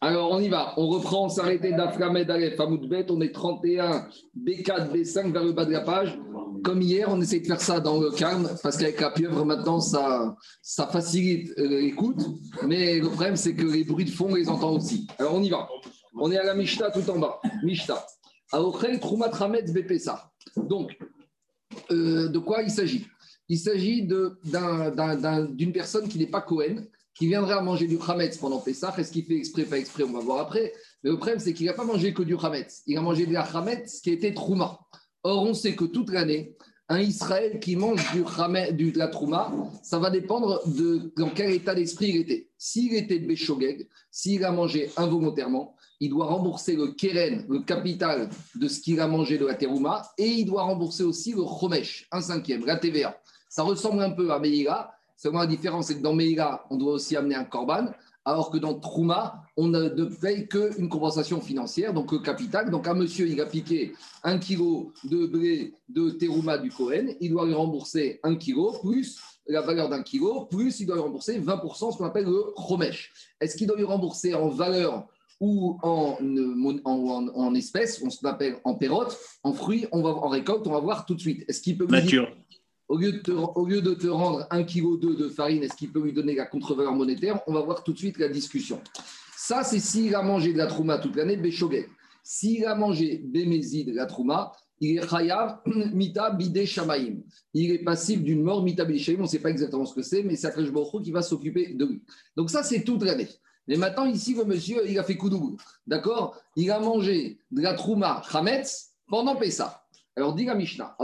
Alors, on y va. On reprend, on s'arrêtait d'Aframed Aleph Bet. On est 31, B4, B5 vers le bas de la page. Comme hier, on essaie de faire ça dans le calme parce qu'avec la pieuvre, maintenant, ça, ça facilite euh, l'écoute. Mais le problème, c'est que les bruits de fond, on les entend aussi. Alors, on y va. On est à la Mishta tout en bas. Mishta. Aochel Troumat Hametz Bepesa. Donc, euh, de quoi il s'agit? Il s'agit d'une personne qui n'est pas Cohen, qui viendrait à manger du Hametz pendant Pessah. Est-ce qu'il fait exprès, pas exprès On va voir après. Mais le problème, c'est qu'il n'a pas mangé que du Hametz. Il a mangé de la Hametz qui était Trouma. Or, on sait que toute l'année, un Israël qui mange du, du de la Trouma, ça va dépendre de dans quel état d'esprit il était. S'il était de Béchogeg, s'il a mangé involontairement, il doit rembourser le keren, le capital de ce qu'il a mangé de la terouma, et il doit rembourser aussi le chomesh, un cinquième, la TVA. Ça ressemble un peu à Meïla, seulement la différence, c'est que dans Meïla, on doit aussi amener un korban, alors que dans Trouma, on ne paye qu'une compensation financière, donc le capital. Donc un monsieur, il a piqué un kilo de blé de terouma du Cohen, il doit lui rembourser un kilo plus la valeur d'un kilo, plus il doit lui rembourser 20%, ce qu'on appelle le chomesh. Est-ce qu'il doit lui rembourser en valeur ou en, en, espèces, on s'appelle en pérote, en fruits, on va, en récolte, on va voir tout de suite. Est-ce qu'il peut Nature. Au, lieu de te, de rendre un kilo de farine, est-ce qu'il peut lui donner la contre-valeur monétaire? On va voir tout de suite la discussion. Ça, c'est s'il a mangé de la trouma toute l'année, Béchogel. S'il a mangé Bémézid, la trouma, il est chayav mita bide shamaim. Il est passif d'une mort mita bide shamaim. On ne sait pas exactement ce que c'est, mais c'est Akash qui va s'occuper de lui. Donc ça, c'est toute l'année. Mais maintenant, ici, le monsieur, il a fait coup double. D'accord? Il a mangé de la trouma chametz pendant Pessah. Alors, dit la Mishnah,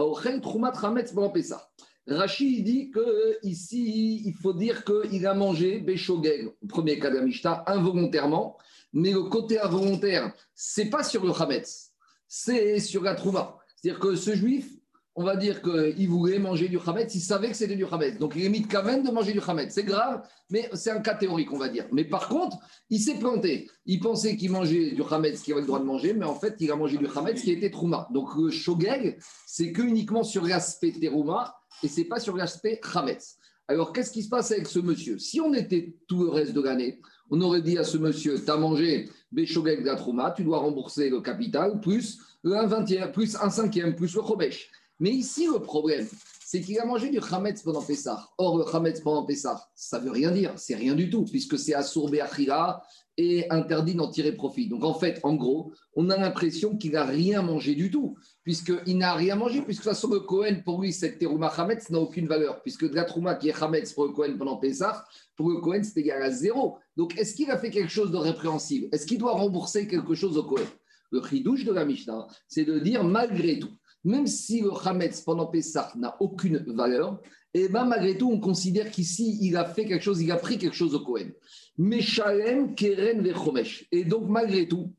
Pessah. Rachid dit que ici, il faut dire qu'il a mangé Béchogel, premier cas de la Mishnah, involontairement. Mais le côté involontaire, c'est pas sur le chametz, c'est sur la trouma. C'est-à-dire que ce juif, on va dire qu'il voulait manger du Hametz, il savait que c'était du Hametz. Donc il est mis de de manger du Hametz. C'est grave, mais c'est un cas théorique, on va dire. Mais par contre, il s'est planté. Il pensait qu'il mangeait du Hametz qu'il avait le droit de manger, mais en fait, il a mangé du Hametz qui était Trouma. Donc le Shogeg, c'est que uniquement sur l'aspect Terouma et c'est pas sur l'aspect Hametz. Alors qu'est-ce qui se passe avec ce monsieur? Si on était tout le reste de l'année, on aurait dit à ce monsieur, tu as mangé Béchogeg de la Trouma, tu dois rembourser le capital, plus un vingtième, plus un cinquième, plus le Chobesh. Mais ici, le problème, c'est qu'il a mangé du Hametz pendant Pessah. Or, le Hametz pendant Pessah, ça ne veut rien dire, c'est rien du tout, puisque c'est assourbe Achira et interdit d'en tirer profit. Donc, en fait, en gros, on a l'impression qu'il n'a rien mangé du tout, puisqu'il n'a rien mangé, puisque de toute façon, le Kohen, pour lui, cette terouma Hametz n'a aucune valeur, puisque de la trouma qui est Hametz pour le Kohen pendant Pessah, pour le Kohen, c'est égal à zéro. Donc, est-ce qu'il a fait quelque chose de répréhensible? Est-ce qu'il doit rembourser quelque chose au Kohen? Le chidouche de la Mishnah, c'est de dire malgré tout même si le Hametz pendant Pessah n'a aucune valeur, et eh ben malgré tout, on considère qu'ici, il a fait quelque chose, il a pris quelque chose au Kohen. Meshalem, Keren, Vechomesh. Et donc, malgré tout,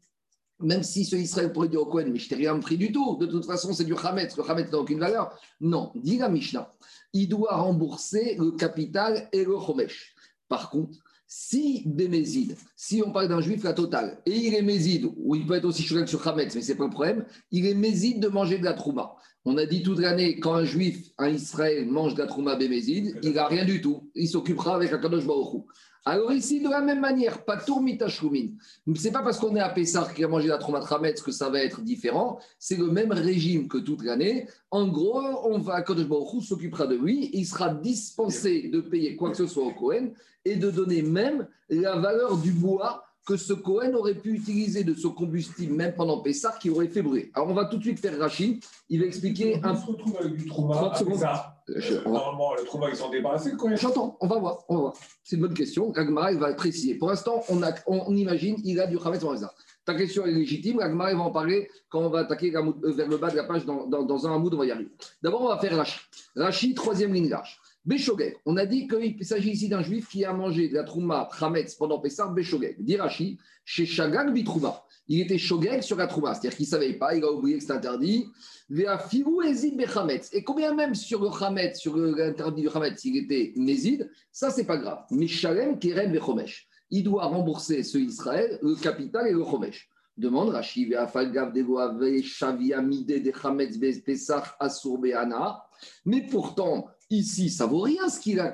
même si ce Israël pourrait dire au Kohen, mais je t'ai rien pris du tout, de toute façon, c'est du Hametz, le Hametz n'a aucune valeur. Non, dit la Mishnah, il doit rembourser le capital et le Chomesh. Par contre, si Bémézid, si on parle d'un juif la totale, et il est Mézid, ou il peut être aussi choqué sur Hametz, mais ce n'est pas le problème, il est Mézid de manger de la trouma. On a dit toute l'année, quand un juif, un Israël, mange de la trouma Bémézid, il n'a rien du tout. Il s'occupera avec Akadosh Baruch alors ici, de la même manière, pas Ce C'est pas parce qu'on est à Pessar qui a mangé la Tromatrametz que ça va être différent. C'est le même régime que toute l'année. En gros, on va, Kodesh s'occupera de lui. Il sera dispensé de payer quoi que ce soit au Cohen et de donner même la valeur du bois que ce Cohen aurait pu utiliser de ce combustible, même pendant Pessah, qui aurait fait brûler. Alors, on va tout de suite faire Rachid. Il va expliquer on un. se retrouve avec du trauma. Euh, normalement, le trauma, ils sont débarrassés, Cohen. J'entends, on va voir. On va voir. C'est une bonne question. Ragmara, il va préciser. Pour l'instant, on, on, imagine il a du Khamet dans Ta question est légitime. Ragmara, il va en parler quand on va attaquer euh, vers le bas de la page dans, dans, un hamoud, on va y arriver. D'abord, on va faire Rachid. Rachid, troisième ligne large. Béchogeg. On a dit qu'il s'agit ici d'un juif qui a mangé de la trouma Hametz pendant Pessah, Béchogeg. Dirachi, chez Shagag Bitrouma. Il était Shogeg sur la trouma, c'est-à-dire qu'il ne savait pas, il a oublié que c'était interdit. Et combien même sur le Hametz, sur l'interdit du Hametz, il était Mézid, ça c'est pas grave. Mais Shalem Keren Bechomesh. Il doit rembourser ce Israël, le capital et le Chomesh. Demande Rashi, Afalgav de Shavia Mide de Hametz Pesach Asur Be'ana. Mais pourtant, Ici, ça vaut rien ce qu'il a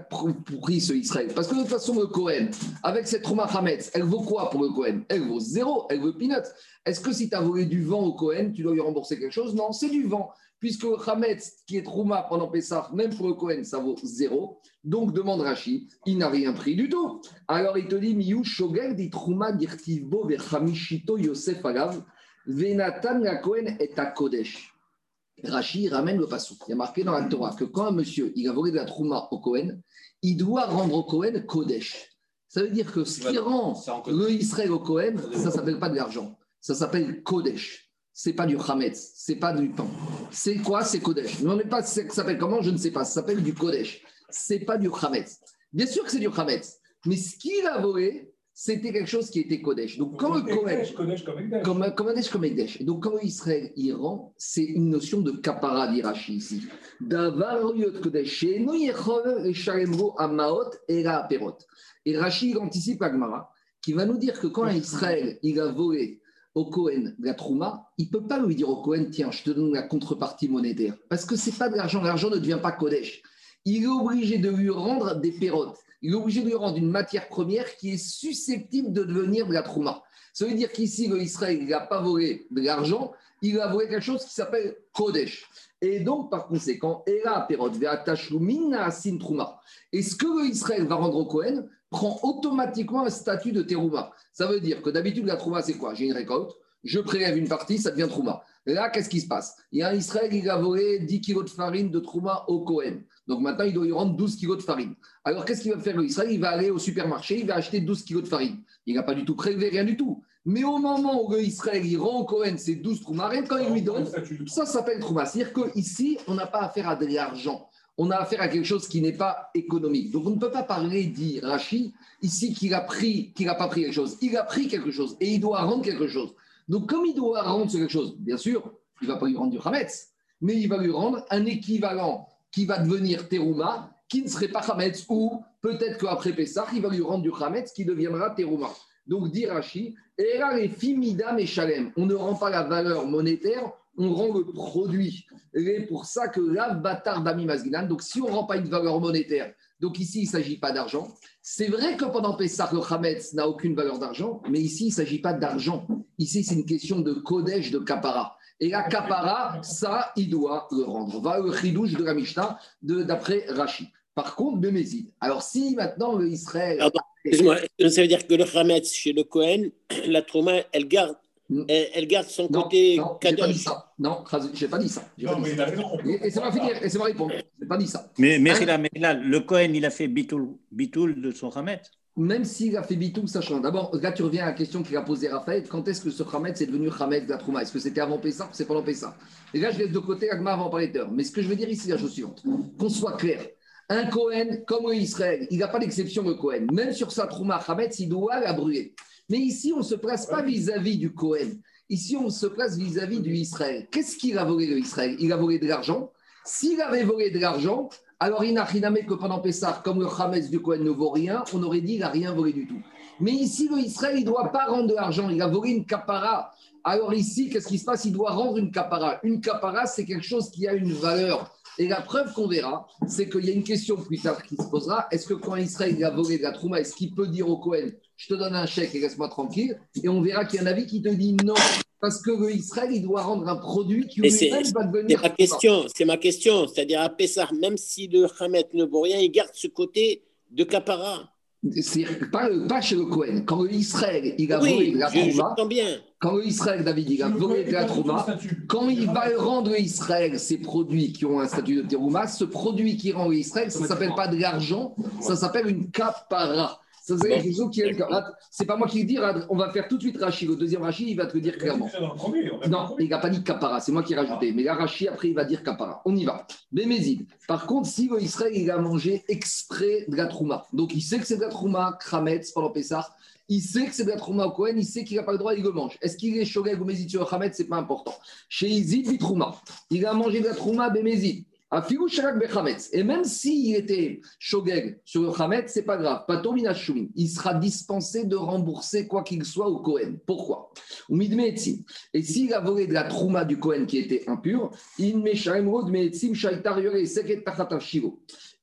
pris ce Israël. Parce que de toute façon, le Cohen, avec cette Trouma Hametz, elle vaut quoi pour le Cohen Elle vaut zéro, elle vaut peanut. Est-ce que si tu as volé du vent au Cohen, tu dois lui rembourser quelque chose? Non, c'est du vent. Puisque le Hametz, qui est Trouma pendant Pessah, même pour le Cohen, ça vaut zéro. Donc, demande Rashi, il n'a rien pris du tout. Alors, il te dit, Miyu Shogel dit Trouma dirtivbo verhamishito Yosef Agav, venatan la Cohen est à Kodesh. Rashi ramène le passou. Il y a marqué dans la Torah que quand un monsieur il a volé de la trouma au Cohen, il doit rendre au Cohen Kodesh. Ça veut dire que ce qui rend le Israël au Cohen, ça ne s'appelle pas de l'argent. Ça s'appelle Kodesh. C'est pas du Hametz, c'est pas du pain. C'est quoi? C'est Kodesh. Non, mais pas, ça s'appelle comment? Je ne sais pas. Ça s'appelle du Kodesh. C'est pas du Hametz. Bien sûr que c'est du Hametz. Mais ce qu'il a volé, c'était quelque chose qui était Kodesh. Donc, quand le Kodesh, comme, comme Kodesh comme Ekdesh. Donc, quand Israël y rend, c'est une notion de kapara d'Irachi ici. Kodesh, Amaot et Perot. Et Rashi anticipe Agmara, qui va nous dire que quand Israël il a volé au Kohen de la Trouma, il ne peut pas lui dire au Kohen, tiens, je te donne la contrepartie monétaire. Parce que ce n'est pas de l'argent, l'argent ne devient pas Kodesh. Il est obligé de lui rendre des pérotes il est obligé de lui rendre une matière première qui est susceptible de devenir de la trouma. Ça veut dire qu'ici, le Israël n'a pas volé de l'argent, il a volé quelque chose qui s'appelle Kodesh. Et donc, par conséquent, Ela Perot Sin Trouma. Et ce que le Israël va rendre au Kohen? Prend automatiquement un statut de Terouma. Ça veut dire que d'habitude, la Trouma, c'est quoi? J'ai une récolte, je prélève une partie, ça devient Trouma. Là, qu'est-ce qui se passe? Il y a un Israël qui a volé 10 kilos de farine de Trouma au Kohen. Donc maintenant, il doit lui rendre 12 kilos de farine. Alors qu'est-ce qu'il va faire Israël? Il va aller au supermarché, il va acheter 12 kilos de farine. Il n'a pas du tout prélevé, rien du tout. Mais au moment où Israël il rend au Cohen ses 12 troumarines, quand il lui donne, ça s'appelle trouma. C'est-à-dire qu'ici, on n'a pas affaire à de l'argent. On a affaire à quelque chose qui n'est pas économique. Donc on ne peut pas parler, dit Rachid, ici qu'il a pris, qu'il n'a pas pris quelque chose. Il a pris quelque chose et il doit rendre quelque chose. Donc comme il doit rendre quelque chose, bien sûr, il ne va pas lui rendre du Hametz, mais il va lui rendre un équivalent qui va devenir Terouma, qui ne serait pas Hametz, ou peut-être qu'après Pessah, il va lui rendre du Hametz qui deviendra Terouma. Donc, dit Rashi, et. On ne rend pas la valeur monétaire, on rend le produit. C'est pour ça que la bâtard d'Ami Masginan, donc si on ne rend pas une valeur monétaire, donc ici, il ne s'agit pas d'argent. C'est vrai que pendant Pessah, le Hametz n'a aucune valeur d'argent, mais ici, il ne s'agit pas d'argent. Ici, c'est une question de Kodesh, de Kapara. Et la kapara, ça, il doit le rendre. Va le chidouche de la Mishnah d'après Rashi. Par contre, de Mézid. Alors, si maintenant Israël. Excuse-moi, ça veut dire que le Hametz chez le Cohen, la Trouma, elle garde. Elle, garde son côté non, Pas dit ça. Non, je n'ai pas dit ça. Non, mais Et, c'est pas finir, et c'est pas répondre. Je n'ai pas dit ça. Mais, mais, hein? mais là, le Cohen, il a fait bitoul, bitoul de son Hametz même s'il a fait bitou, ça change. D'abord, là, tu reviens à la question qu'il a posée Raphaël. Quand est-ce que ce Khamed c'est devenu Khamed de la Trouma? Est-ce que c'était avant Pessah ou c'est pendant Pessah? Et là, je laisse de côté Agma avant parler d'heure. Mais ce que je veux dire ici, la chose suivante qu'on soit clair. Un Cohen, comme Israël, il n'a pas d'exception, le Cohen. Même sur sa Trouma, Khamed, il doit la brûler. Mais ici, on ne se place pas vis-à-vis du Cohen. Ici, on se place vis-à-vis du Israël. Qu'est-ce qu'il a volé, le Israël? Il a volé de l'argent. S'il avait volé de l'argent, alors, il n'a rien que pendant Pessah, comme le Hametz du Kohen ne vaut rien, on aurait dit qu'il n'a rien volé du tout. Mais ici, le Israël, il ne doit pas rendre de l'argent, il a volé une capara. Alors ici, qu'est-ce qui se passe? Il doit rendre une capara. Une capara, c'est quelque chose qui a une valeur. Et la preuve qu'on verra, c'est qu'il y a une question plus tard qui se posera. Est-ce que quand Israël a volé de la trouma, est-ce qu'il peut dire au Kohen, je te donne un chèque et laisse-moi tranquille Et on verra qu'il y a un avis qui te dit non. Parce que Israël, il doit rendre un produit qui lui-même va devenir. C'est ma question, c'est ma question. C'est-à-dire à Pessah, même si le Hamet ne vaut rien, il garde ce côté de capara. C'est pas, pas chez le Cohen. Quand Israël, il a volé de la trouma, quand Israël, David, il a volé de la trouma, quand il va rendre Israël ces produits qui ont un statut de terouma, ce produit qui rend Israël, ça ne s'appelle pas de l'argent, ça s'appelle une capara. C'est pas moi qui le dis, on va faire tout de suite Rachid. Le deuxième Rachid, il va te le dire clairement. Non, il n'a pas dit Kapara, c'est moi qui ai rajouté. Mais la Rachid, après, il va dire Kapara. On y va. Bémézid. Par contre, si Israël, il a mangé exprès de la Trouma, donc il sait que c'est de la Trouma, Krametz, pendant Pessah, il sait que c'est de la Trouma au Cohen, il sait qu'il n'a pas le droit, il le mange. Est-ce qu'il est Shogeg ou Mézid sur Khamet C'est pas important. Chez Izid, Trouma. Il a mangé de la Trouma, Bémézid. Et même s'il était shogeg sur le Hametz, c'est pas grave. Il sera dispensé de rembourser quoi qu'il soit au Kohen. Pourquoi? Et s'il a volé de la trouma du Kohen qui était impure,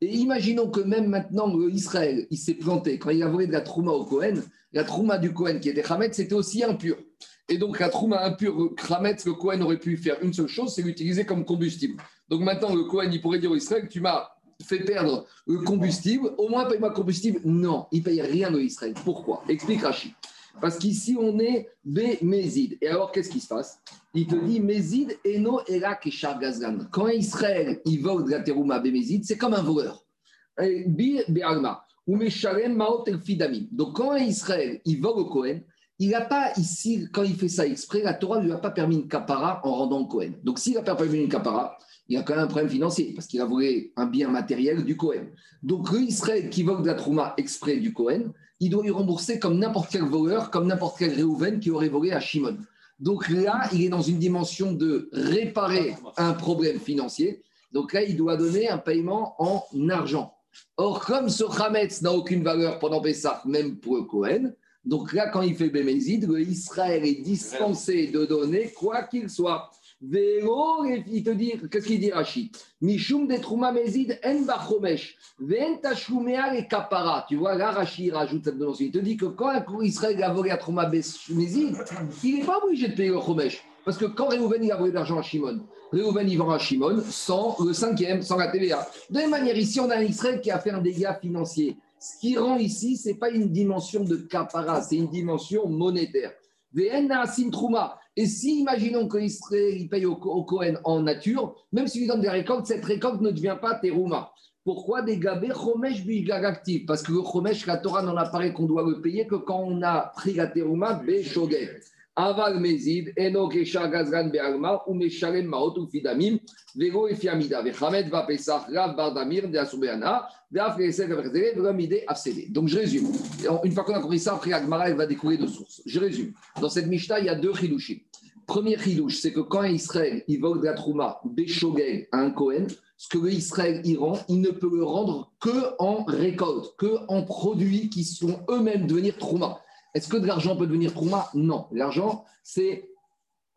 et imaginons que même maintenant, Israël, il s'est planté. Quand il a volé de la trouma au Kohen, la trouma du Kohen qui était Hametz, c'était aussi impur. Et donc, la trouma impure, Hametz, le Kohen aurait pu faire une seule chose, c'est l'utiliser comme combustible. Donc maintenant, le Cohen, il pourrait dire au Israël, tu m'as fait perdre le combustible, au moins paye-moi le combustible. Non, il ne paye rien au Israël. Pourquoi? Explique Rachid. Parce qu'ici, on est Bémézid. Et alors, qu'est-ce qui se passe? Il te dit Mézid, Eno, Erak et Gazgan. Quand Israël, il vole de la terouma Bémézid, c'est comme un voleur. Bi Be'alma. Ou Meshalem Maot El. Donc, quand Israël, il vole au Cohen, il n'a pas ici, quand il fait ça exprès, la Torah ne lui a pas permis une capara en rendant le Cohen. Donc, s'il n'a pas permis une capara, il a quand même un problème financier parce qu'il a volé un bien matériel du Cohen. Donc, l'Israël qui vole de la Trouma exprès du Cohen, il doit lui rembourser comme n'importe quel voleur, comme n'importe quel Réhouven qui aurait volé à Shimon. Donc là, il est dans une dimension de réparer un problème financier. Donc là, il doit donner un paiement en argent. Or, comme ce Hametz n'a aucune valeur pendant Pessah, même pour le Cohen, donc là, quand il fait Bémézid, Israël est dispensé de donner quoi qu'il soit. Vélo, il te dit, qu'est-ce qu'il dit Rachid Mishum de Trouma Mezid en Bachomesh, et Kapara. Tu vois, là, Rachid rajoute cette notion. Il te dit que quand Israël a volé à Trouma Mezid, il n'est pas obligé de payer le Chomesh. Parce que quand Réhouven il a volé de l'argent à Shimon, Réhouven il vend à Shimon sans le cinquième, sans la TVA. De la même manière, ici, on a un Israël qui a fait un dégât financier. Ce qui rend ici, ce n'est pas une dimension de Kapara, c'est une dimension monétaire. Et si, imaginons qu'il paye au, Cohen en nature, même s'il lui donne des récoltes, cette récolte ne devient pas terouma. Pourquoi des gabés chomesh actif Parce que chomesh, la Torah n'en apparaît qu'on doit le payer que quand on a pris la terouma. Aval mezid, eno kesha gazgan be'alma, ou meshalem maot ou fidamim, vego et fiamida, vechamed va pesach, rav bardamir, de asubeana, de afresek averzele, vramide afsede. Donc je résume. Une fois qu'on a compris ça, après Agmara, elle va découvrir de sources. Je résume. Dans cette Mishnah, il y a deux chilouchim. Premier chidouche, c'est que quand Israël, il vole de la trouma, béchogel à un Kohen, ce que l'Israël il rend, il ne peut le rendre que en récolte, que en produits qui sont eux-mêmes devenir trouma. Est-ce que de l'argent peut devenir trouma Non. L'argent, c'est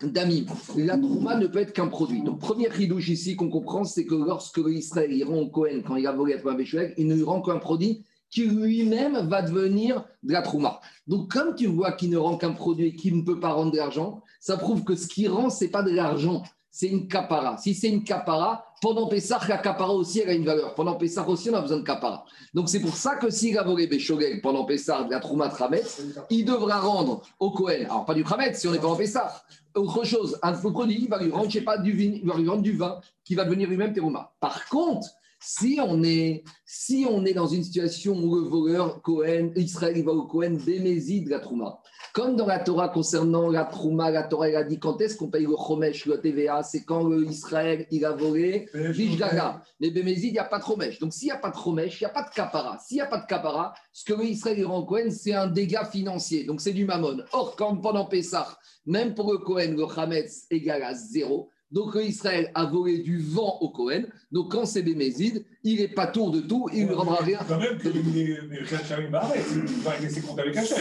d'amim. La trouma ne peut être qu'un produit. Donc, premier ridouche ici qu'on comprend, c'est que lorsque l'Israël il rend au Cohen, quand il a volé à Trouma il ne lui rend qu'un produit qui lui-même va devenir de la trouma. Donc, comme tu vois qu'il ne rend qu'un produit qui ne peut pas rendre de l'argent, ça prouve que ce qui rend, ce n'est pas de l'argent, c'est une capara. Si c'est une capara, pendant Pessah, la capara aussi, elle a une valeur. Pendant Pessah aussi, on a besoin de capara. Donc c'est pour ça que s'il a volé Béchogel pendant Pessah de la Trouma Trametz, il devra rendre au Kohen, alors pas du Trametz si on est pendant Pessah, autre chose, un produit, il va lui rendre, je pas, du vin, va lui rendre du vin qui va devenir lui-même Terouma. Par contre, si on, est, si on est dans une situation où le voleur Cohen, Israël, il va au Cohen, de la Trouma. Comme dans la Torah concernant la Trouma, la Torah a dit quand est-ce qu'on paye le Chomesh, le TVA C'est quand le Israël il a volé Vishgaga. Mais Bémézid, il n'y a pas de Chomesh. Donc s'il n'y a pas de Chomesh, il n'y a pas de Kapara. S'il n'y a pas de Kapara, ce que le Israël rend au Cohen, c'est un dégât financier. Donc c'est du Mammon. Or, quand pendant Pessah, même pour le Cohen, le Hametz égale à zéro, donc Israël a volé du vent au Cohen. Donc quand c'est Bémézid, il n'est pas tour de tout, il ne rendra rien. Quand même que les.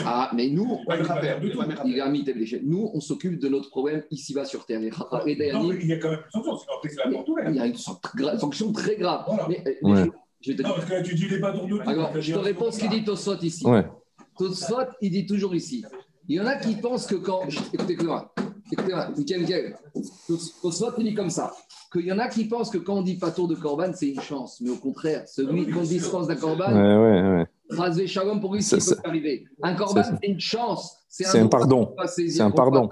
Ah, mais nous, il a mis Nous, on s'occupe de notre problème ici-bas sur Terre. il y a quand même une sanction, sinon après c'est la porte Il y a une sanction très grave. Mais, mais je, te non, parce que là, tu dis les pas tour de tout. Alors, je te réponds ce qu'il dit Tosot ici. Ouais. Tosot, il dit toujours ici. Il y en a qui pensent que quand. Écoutez-moi. Écoutez-moi. Tosfot, il dit comme ça qu'il y en a qui pensent que quand on dit pas tour de Corban, c'est une chance. Mais au contraire, celui qu'on dispense d'un Corban, ouais, ouais, Shalom pour lui, ça peut arriver. Un Corban, c'est une chance. C'est un, un, pardon. C'est un pardon.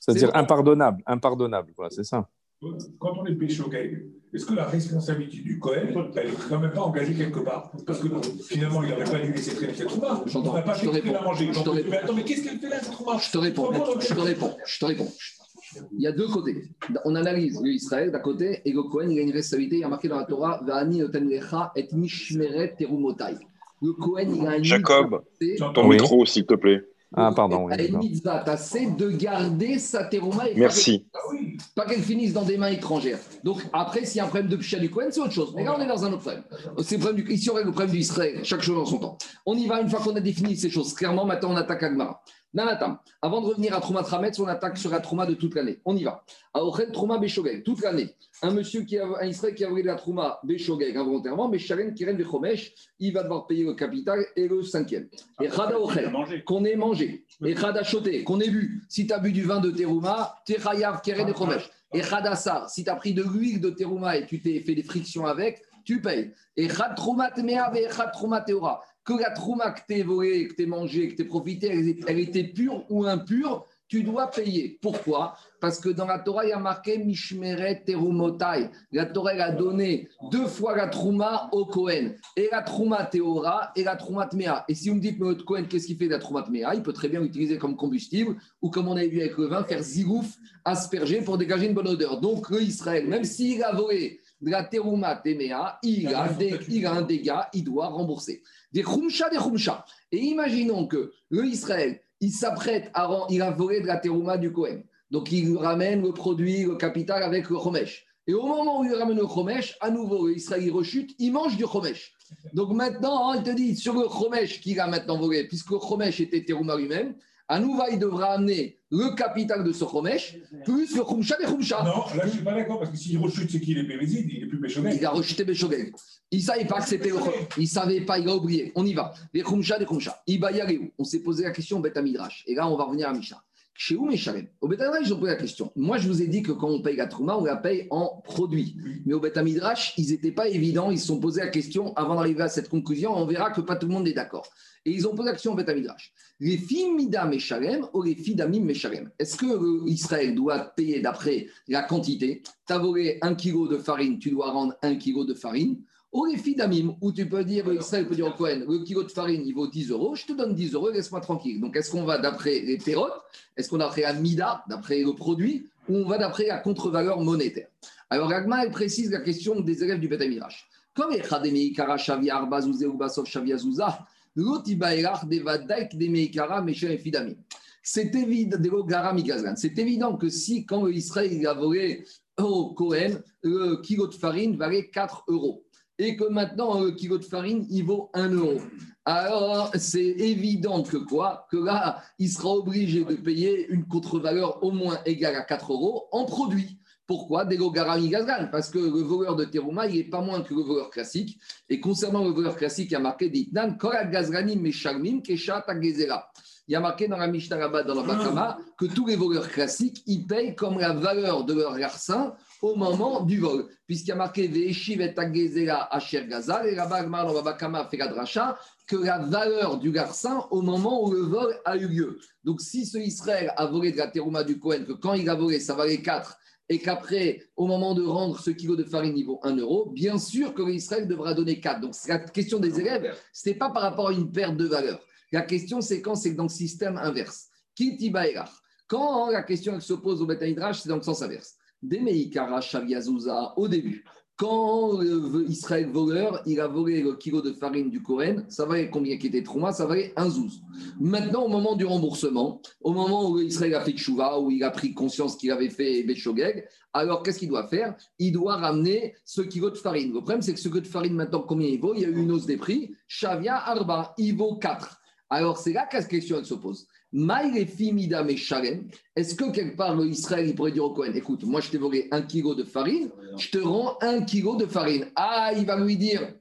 C'est-à-dire impardonnable. Impardonnable. Voilà, c'est ça. Quand on est péché est-ce que la responsabilité du Cohen, elle est quand même pas engagée quelque part Parce que finalement, il n'aurait pas dû laisser traîner cette trouma. On n'a pas fait la manger. Mais attends, mais qu'est-ce qu'elle fait là, cette trouma Je te réponds. Je te réponds. Je te réponds. Il y a deux côtés. On analyse l'Israël d'un côté et le Cohen, il a une responsabilité. Il y a marqué dans la Torah Va'ani et mishmeret terumotai. Le Cohen, il a une. Jacob, ton micro, s'il te plaît. Ah, pardon. Mitzvah tassée de garder sa terouma. Et Merci. Pas qu'elle finisse dans des mains étrangères. Donc, après, s'il y a un problème de pshat du Cohen, c'est autre chose. Mais là, on est dans un autre problème. C'est le problème du... Ici, on a le problème d'Israël. Chaque chose en son temps. On y va une fois qu'on a défini ces choses. Clairement, maintenant, on attaque Agmara. Attends. Avant de revenir à Trouma Trametz, on attaque sur la Trouma de toute l'année. On y va. À Ochet Trouma Beshogeg, toute l'année. Un monsieur qui a, un Israël qui a volé la Trouma Beshogeg involontairement, mais Sharen Kiren Bechomesh, il va devoir payer le capital et le cinquième. Et Chada Ochel, qu'on ait mangé. Et Chada Choté, qu'on ait bu. Si tu as bu du vin de Terouma, Techayav Keren Bechomesh. Et Chada Sar, si tu as pris de l'huile de Terouma et tu t'es fait des frictions avec, tu payes. Et Chad Trouma Temea et Chad Trouma Teora que la trouma que tu volée, que tu mangée, que tu profité, elle, était pure ou impure, tu dois payer. Pourquoi? Parce que dans la Torah, il y a marqué Mishmeret Terumotai. La Torah a donné deux fois la trouma au Kohen. Et la trouma Teora et la trouma Tmea. Et si vous me dites, mais votre Kohen, qu'est-ce qu'il fait de la trouma Tmea Il peut très bien l'utiliser comme combustible ou comme on a vu avec le vin, faire zigouf, asperger pour dégager une bonne odeur. Donc, Israël, même s'il a volé de la terouma Temea, il a, il a un dégât, il doit rembourser des khumsha, des khumsha. Et imaginons que le Israël, il s'apprête à il a volé de la terouma du Kohen. Donc il ramène le produit, le capital avec le chomesh. Et au moment où il ramène le chomesh, à nouveau, Israël il rechute, il mange du chomesh. Donc maintenant, hein, il te dit, sur le chomesh qu'il a maintenant volé, puisque le chomesh était terouma lui-même, à nouveau, il devra amener le capital de ce Chomesh, plus le Khumsha des Khumsha. Non, là, je ne suis pas d'accord, parce que s'il rechute, c'est qu'il est Pérézide, il est plus Béchogel. Il a rechuté Béchogel. Il ne savait pas que c'était le Il ne savait pas, il a oublié. On y va. Les Khumsha des Khumsha. Il va y aller où On s'est posé la question au Beth Midrash. Et là, on va revenir à Mishnah. Chez où mes Au Beth ils ont posé la question. Moi, je vous ai dit que quand on paye la Trouma, on la paye en produit. Mais au Beth Midrash, ils n'étaient pas évidents. Ils se sont posé la question avant d'arriver à cette conclusion. On verra que pas tout le monde est d'accord. Et ils ont posé la question au Beth Midrash. Les filles Mida Meshalem ou les filles d'Amim Meshalem Est-ce que Israël doit payer d'après la quantité? Tu as volé un kilo de farine, tu dois rendre un kilo de farine. Ou les filles d'Amim, où tu peux dire, Israël peut dire au Cohen, le kilo de farine, il vaut 10 euros, je te donne 10 euros, laisse-moi tranquille. Donc, est-ce qu'on va d'après les pérotes? Est-ce qu'on va d'après la mida, d'après le produit, ou on va d'après la contre-valeur monétaire? Alors, Agma, elle précise la question des élèves du Beth Midrash. Comme les Khademi, Kara, Zouza, C'est évident, c'est évident que si, quand Israël a volé au Cohen, le kilo de farine valait 4 euros et que maintenant le kilo de farine, il vaut 1 euro. Alors, c'est évident que quoi? Que là, il sera obligé de payer une contre-valeur au moins égale à 4 euros en produit. Pourquoi Parce que le voleur de Teruma, il n'est pas moins que le voleur classique. Et concernant le voleur classique, il y a marqué Ditnan. Il y a marqué dans la Mishnah dans la Bakama, que tous les voleurs classiques, ils payent comme la valeur de leur garçon au moment du vol. Puisqu'il y a marqué et Asher Gazal, et dans la Bakama fait la que la valeur du garçon au moment où le vol a eu lieu. Donc, si ce Israël a volé de la terouma du Cohen, que quand il a volé, ça valait 4, et qu'après, au moment de rendre ce kilo de farine, il vaut 1 euro, bien sûr que l'Israël devra donner 4. Donc, la question des élèves, ce n'est pas par rapport à une perte de valeur. La question, c'est quand c'est dans le système inverse. Quand la question se pose au Beth c'est dans le sens inverse. Demeikara Shaviazouza, au début, quand Israël voleur, il a volé le kilo de farine du Cohen, ça valait combien qui était Trouma Ça valait un zouz. Maintenant, au moment du remboursement, au moment où Israël a fait Tchouva, où il a pris conscience qu'il avait fait Béchogeg, alors qu'est-ce qu'il doit faire? Il doit ramener ce kilo de farine. Le problème, c'est que ce kilo de farine, maintenant, combien il vaut? Il y a eu une hausse des prix. Shavia Arba, il vaut 4. Alors, c'est là que la question se pose. Est-ce que quelque part, Israël, il pourrait dire au Cohen Écoute, moi, je t'ai volé un kilo de farine, je te rends un kilo de farine. Ah, il va lui dire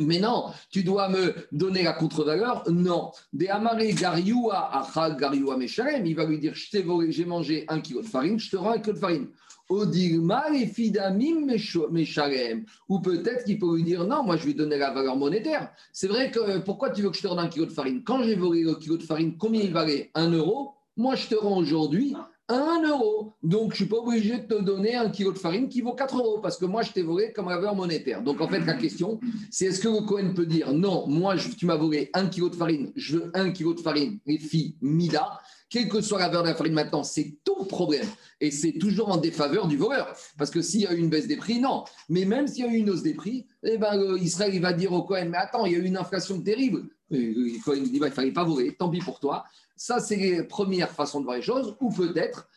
mais non, tu dois me donner la contre-valeur. Non. Des amaré gariua achal gariua meshalem. Il va lui dire, j'ai mangé un kilo de farine, je te rends un kilo de farine. Ou peut-être qu'il peut lui dire non, moi je vais donner la valeur monétaire. C'est vrai que pourquoi tu veux que je te rende un kilo de farine? Quand j'ai volé le kilo de farine, combien il valait? Un euro? Moi je te rends aujourd'hui un euro. Donc je ne suis pas obligé de te donner un kilo de farine qui vaut 4 euros parce que moi je t'ai volé comme valeur monétaire. Donc en fait la question c'est est-ce que le Cohen peut dire non, moi tu m'as volé un kilo de farine, je veux un kilo de farine, les filles Mida quelle que soit la valeur de la farine maintenant, c'est ton problème. Et c'est toujours en défaveur du voleur. Parce que s'il y a eu une baisse des prix, non. Mais même s'il y a eu une hausse des prix, eh ben, Israël il va dire au Cohen, mais attends, il y a eu une inflation terrible. Cohen dit bah, il ne fallait pas voler, tant pis pour toi. Ça, c'est les premières façons de voir les choses. Ou peut-être,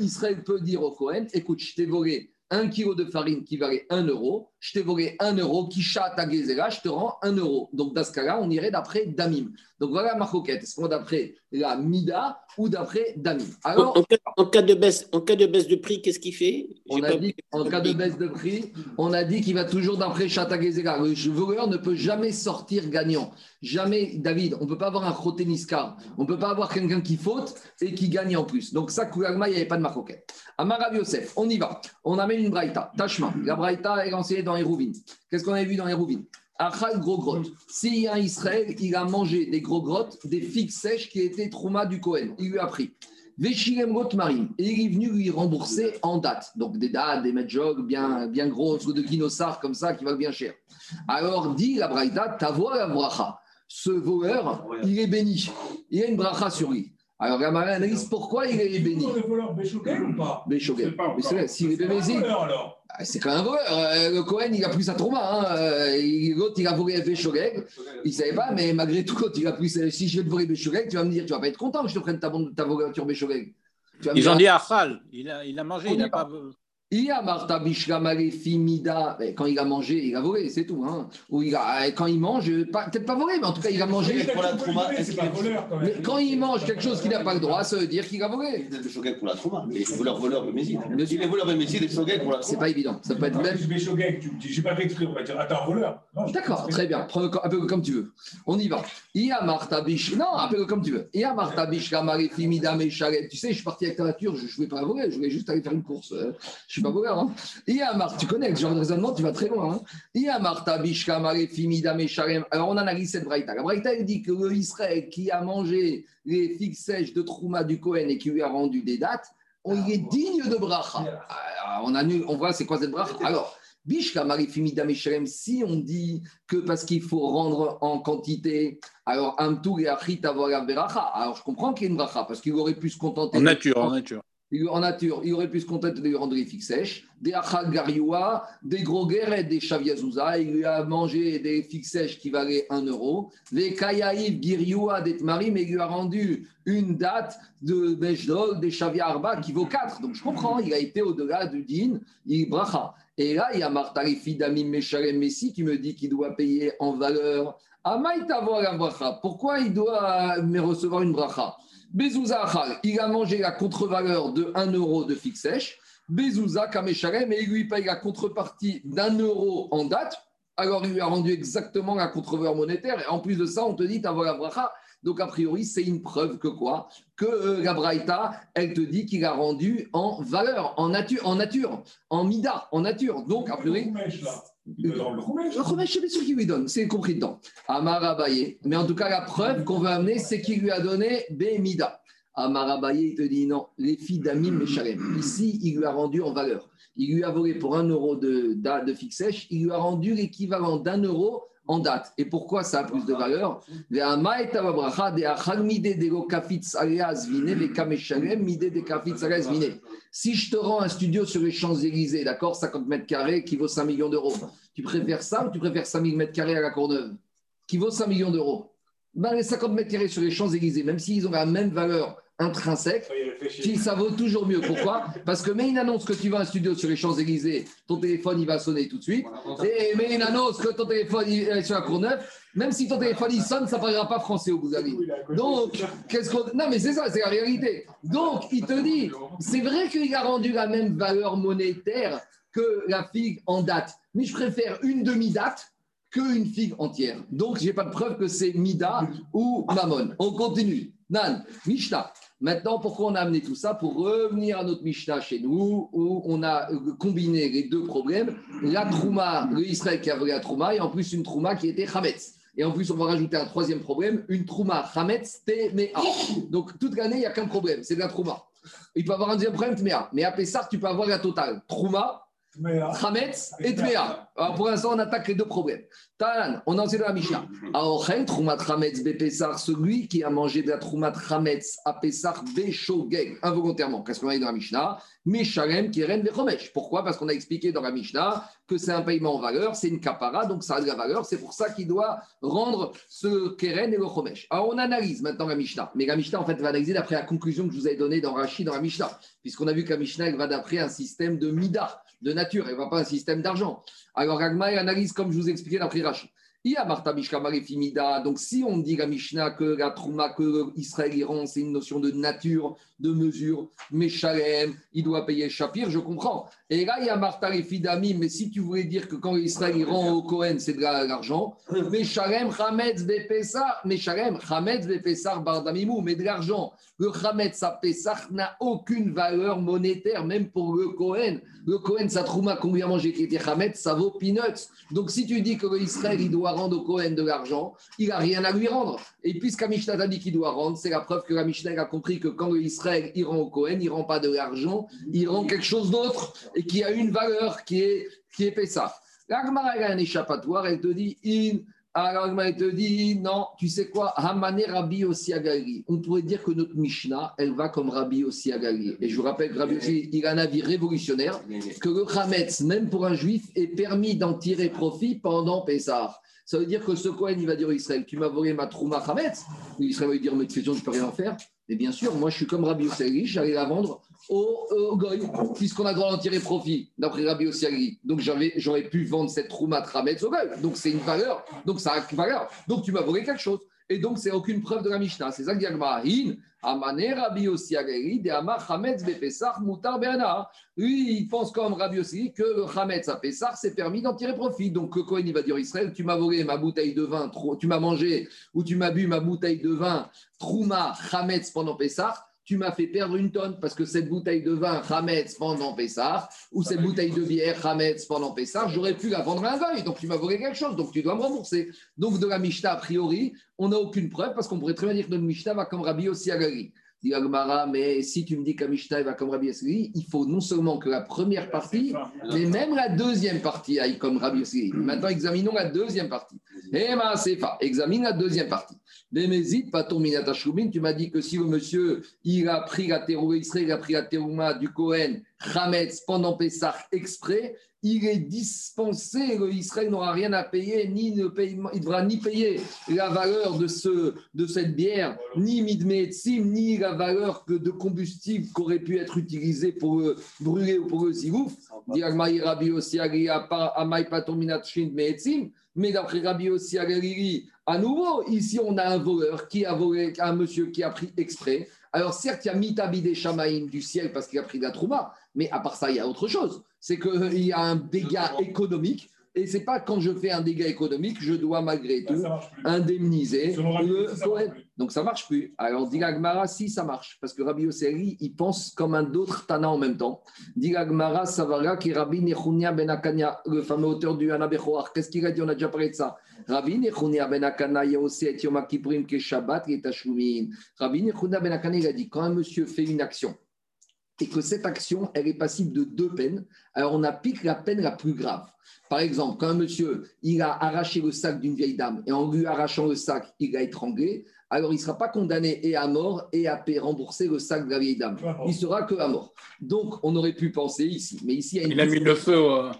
Israël peut dire au Cohen écoute, je t'ai volé un kilo de farine qui valait 1 euro, je t'ai volé 1 euro, qui chatte à Gezela, je te rends 1 euro. Donc dans ce cas-là, on irait d'après Damim. Donc voilà ma coquette. Est-ce qu'on va d'après la Mida ou d'après Damim? Alors, en, cas, de baisse, en cas de baisse de prix, qu'est-ce qu'il fait? On a dit, En cas de baisse de prix, on a dit qu'il va toujours d'après à Gezela. Le voleur ne peut jamais sortir gagnant. Jamais, David, on ne peut pas avoir un crotté Niskar. On ne peut pas avoir quelqu'un qui faute et qui gagne en plus. Donc ça, Kouagma, il n'y avait pas de maroquette. Amarav Yosef, on y va. On amène une braïta. Tachma. La braïta est enseignée dans les rouvines. Qu'est-ce qu'on a vu dans les rouvines? Achal gros grotte. S'il y a un Israël, il a mangé des gros grottes, des figues sèches qui étaient trauma du Cohen. Il lui a pris. Veshilem marine. Et il est venu lui rembourser en date. Donc des dates, des medjog bien, bien grosses, ou de guinossar comme ça qui valent bien cher. Alors dit la braïta, voix la bracha. Ce voleur, il est béni. Il a une bracha sur lui. Alors la analyse pourquoi il est béni? Le voleur Béchogel ou pas? Béchogel. Mais c'est vrai, s'il est. Ah, c'est quand même un voleur. Euh, le Cohen, il a pris sa trauma. Hein. Euh, l'autre, il a volé Béchogel. Il ne savait pas, mais malgré tout, quand il a pris. Si je vais te voler Béchogel, tu vas me dire, tu vas pas être content que je te prenne ta, ta voiture Béchogel. Ils ont dit à Khal, il a, il a mangé, il n'a pas. Quand il a mangé, il a volé, c'est tout. Hein. Ou il a, quand il mange, peut-être pas volé, mais en tout cas, il a mangé. Pour la trauma, est-ce pas voleur quand même mais quand il mange quelque chose qu'il n'a pas le droit, ça veut dire qu'il a volé. C'est le pour la trauma, mais voleur, voleur, le messie. Si les voleurs, le messie, les choguettes pour la trauma. C'est pas évident. Ça peut être même. Je j'ai pas fait exprès, on va dire, attends, voleur. D'accord, très bien. Prends un peu comme tu veux. On y va. Il y a Martha Bish. Non, un peu comme tu veux. Il y a Martha Bish, Kamari, et Chalet. Tu sais, je suis parti avec ta voiture, je ne voulais pas voler, je voulais juste aller faire une course. Suis pas voleur. Hein tu connais ce genre de raisonnement, tu vas très loin. Hein. Alors on analyse cette braïta. La braïta elle dit que l'Israël qui a mangé les figues sèches de Trouma du Cohen et qui lui a rendu des dates, on il est digne de bracha. on, on voit c'est quoi cette bracha. Alors, si on dit que parce qu'il faut rendre en quantité, alors Amtour et Achit alors je comprends qu'il y a une bracha, parce qu'il aurait pu se contenter. En nature, en nature en nature, il aurait pu se contenter de lui rendre les figues sèches, des achalgarioua, des gros et des chaviazouza. Il lui a mangé des figues sèches qui valaient 1 euro. Les kayaïv girioua des tmarim, il lui a rendu une date de Bejdol, des chaviarba qui vaut 4. Donc je comprends, il a été au-delà du din, il bracha. Et là, il y a Martarifi Damim Meshalem Messi qui me dit qu'il doit payer en valeur. Pourquoi il doit me recevoir une bracha? Bezouza il a mangé la contre-valeur de 1 euro de fixe sèche. Bezouza Kamesharem, et il lui paye la contrepartie d'un euro en date. Alors il lui a rendu exactement la contre-valeur monétaire. Et en plus de ça, on te dit, t'as la bracha. Donc, a priori, c'est une preuve que quoi? Que euh, la Braïta, elle te dit qu'il a rendu en valeur, en nature, en nature, en mida, en nature. Donc, a priori. Le Khomesh, c'est bien sûr qu'il lui donne, c'est compris dedans. Amar Abaye. Mais en tout cas, la preuve qu'on veut amener, c'est qu'il lui a donné Bemida. Amar Abaye, il te dit non, les filles d'Amim Meshalem. Ici, il lui a rendu en valeur. Il lui a volé pour un euro de, de, de fixe sèche, il lui a rendu l'équivalent d'un euro en date. Et pourquoi ça a plus de valeur Si je te rends un studio sur les Champs-Élysées, d'accord, 50 mètres carrés qui vaut 5 millions d'euros, tu préfères ça ou tu préfères 5000 mètres carrés à la Courneuve qui vaut 5 millions d'euros? Ben, Les 50 mètres carrés sur les Champs-Élysées, même s'ils ont la même valeur intrinsèque, ça vaut toujours mieux. Pourquoi? Parce que mets une annonce que tu vas à un studio sur les Champs-Élysées, ton téléphone il va sonner tout de suite. Et mets une annonce que ton téléphone est sur la Courneuve, même si ton téléphone il sonne, ça ne parlera pas français au bout Donc, qu'est-ce qu'on. Non, mais c'est ça, c'est la réalité. Donc, il te dit, c'est vrai qu'il a rendu la même valeur monétaire que la figue en date, mais je préfère une demi-date qu'une figue entière. Donc, je n'ai pas de preuve que c'est Mida ou Mammon. On continue. Nan, Mishnah. Maintenant, pourquoi on a amené tout ça Pour revenir à notre Mishnah chez nous, où on a combiné les deux problèmes la Trouma, le Israël qui a volé la Trouma, et en plus une Trouma qui était Hametz. Et en plus, on va rajouter un troisième problème une Trouma Hametz Temea. Donc, toute l'année, il n'y a qu'un problème c'est la Trouma. Il peut avoir un deuxième problème, Temea. Mais à Pessar, tu peux avoir la totale Trouma Hametz et Tmea. Alors pour l'instant, on attaque les deux problèmes. Talan, on en sait dans la Mishnah. Aochen, Troumat Hametz Bepessar, celui qui a mangé de la Troumat Hametz à Pessar Beshogeg, involontairement. Qu'est-ce qu'on a dit dans la Mishnah? Meshalem qui reine Bechomesh. Pourquoi? Parce qu'on a expliqué dans la Mishnah que c'est un paiement en valeur, c'est une capara, donc ça a de la valeur. C'est pour ça qu'il doit rendre ce Keren et le Chomesh. Alors on analyse maintenant la Mishnah. Mais la Mishnah, en fait, va analyser d'après la conclusion que je vous ai donnée dans Rashi, dans la Mishnah. Puisqu'on a vu que la Mishnah, elle va d'après un système de Mida de nature, elle ne va pas un système d'argent. Alors Ragma, elle analyse comme je vous ai expliqué d'après Rashi. Donc, si on dit la Mishnah que la Trouma, que Israël Iran, c'est une notion de nature, de mesure, mais Shalem, il doit payer Shapir, je comprends. Et là, il y a Martha et Fidami, mais si tu voulais dire que quand Israël rend au Cohen, c'est de l'argent, mais Shalem, Hametz, Bepessar, mais Shalem, Hametz, Bepessar, Bardamimou, mais de l'argent. Le Hametz à n'a aucune valeur monétaire, même pour le Cohen. Le Cohen, sa Trouma, combien manger qui était Hametz, ça vaut peanuts. Donc, si tu dis que Israël, il doit rendre au Cohen de l'argent, il n'a rien à lui rendre. Et puisque Mishnah a dit qu'il doit rendre, c'est la preuve que la Mishnah a compris que quand Israël il rend au Cohen, il rend pas de l'argent, il rend quelque chose d'autre et qui a une valeur qui est, qui est Pessah. L'Agmara, elle a un échappatoire, elle te dit in, alors, elle te dit, non, tu sais quoi, Hamane Rabbi aussi. On pourrait dire que notre Mishnah, elle va comme Rabbi aussi. Et je vous rappelle Rabbi aussi, il a un avis révolutionnaire, que le Hametz, même pour un juif, est permis d'en tirer profit pendant Pessah. Ça veut dire que ce Cohen, il va dire Israël, tu m'as volé ma Trouma Hametz. Israël va lui dire, mais tu ne peux rien en faire. Et bien sûr, moi, je suis comme Rabbi Ossagri, j'allais la vendre au, au Goy, puisqu'on a droit d'en tirer profit, d'après Rabbi Ossagri. Donc, j'aurais pu vendre cette Trouma Hametz au. Donc, c'est une valeur. Donc, ça a une valeur. Donc, tu m'as volé quelque chose. Et donc, c'est aucune preuve de la Mishnah. C'est ça que dit Amane Rabbi aussi de Amar Hametz Bepessar Moutar Beana. Lui, il pense comme Rabbi aussi que le Hametz à Pessar, c'est permis d'en tirer profit. Donc, Cohen, il va dire Israël, tu m'as volé ma bouteille de vin, tu m'as mangé ou tu m'as bu ma bouteille de vin, Trouma Hametz pendant Pessar tu m'as fait perdre une tonne parce que cette bouteille de vin Hametz pendant Pessah ou cette bouteille de bière Hametz pendant Pessah, j'aurais pu la vendre à un veuil. Donc tu m'as volé quelque chose, donc tu dois me rembourser. Donc de la Mishnah, a priori, on n'a aucune preuve parce qu'on pourrait très bien dire que notre Mishnah va comme Rabbi aussi à Dit mais si tu me dis qu'Amishta va comme Rabbi Yossi, il faut non seulement que la première partie, mais même la deuxième partie aille comme Rabbi Yossi. Maintenant, examinons la deuxième partie. Eh ben, c'est pas. Examine la deuxième partie. Tu m'as dit que si le monsieur, il a pris la terouma, il a pris la terouma du Cohen, Hametz, pendant Pessah exprès, il est dispensé, Israël n'aura rien à payer, ni ne il devra ni payer la valeur de, ce, de cette bière, ni midmetzim, ni la valeur de combustible qui aurait pu être utilisé pour brûler ou pour le zigouf. Mais d'après Rabbi aussi à nouveau, ici on a un voleur qui a volé, un monsieur qui a pris exprès. Alors certes, il y a mitabi des shamaïm du ciel parce qu'il a pris de la trouma, mais à part ça, il y a autre chose c'est qu'il y a un dégât économique. Et c'est pas quand je fais un dégât économique, je dois malgré tout indemniser le Cohen. Donc ça marche plus. Alors dit si ça marche, parce que Rabbi Osseri, il pense comme un autre Tana en même temps. Dit Gmara, Savara, qui Rabbi Nechunia Benakanya, le fameux auteur du Anabechoar. Qu'est-ce qu'il a dit? On a déjà parlé de ça. Rabbi Nechunia Benakana, il y a aussi et Yom Kippourim, qui Shabbat, qui est Rabbi Nechunia Benakana, il a dit quand un monsieur fait une action, et que cette action, elle est passible de deux peines, alors on applique la peine la plus grave. Par exemple, quand un monsieur, il a arraché le sac d'une vieille dame, et en lui arrachant le sac, il a étranglé, alors il ne sera pas condamné et à mort et à rembourser le sac de la vieille dame. Il sera que à mort. Donc, on aurait pu penser ici. Mais ici, il, a, mis le feu au,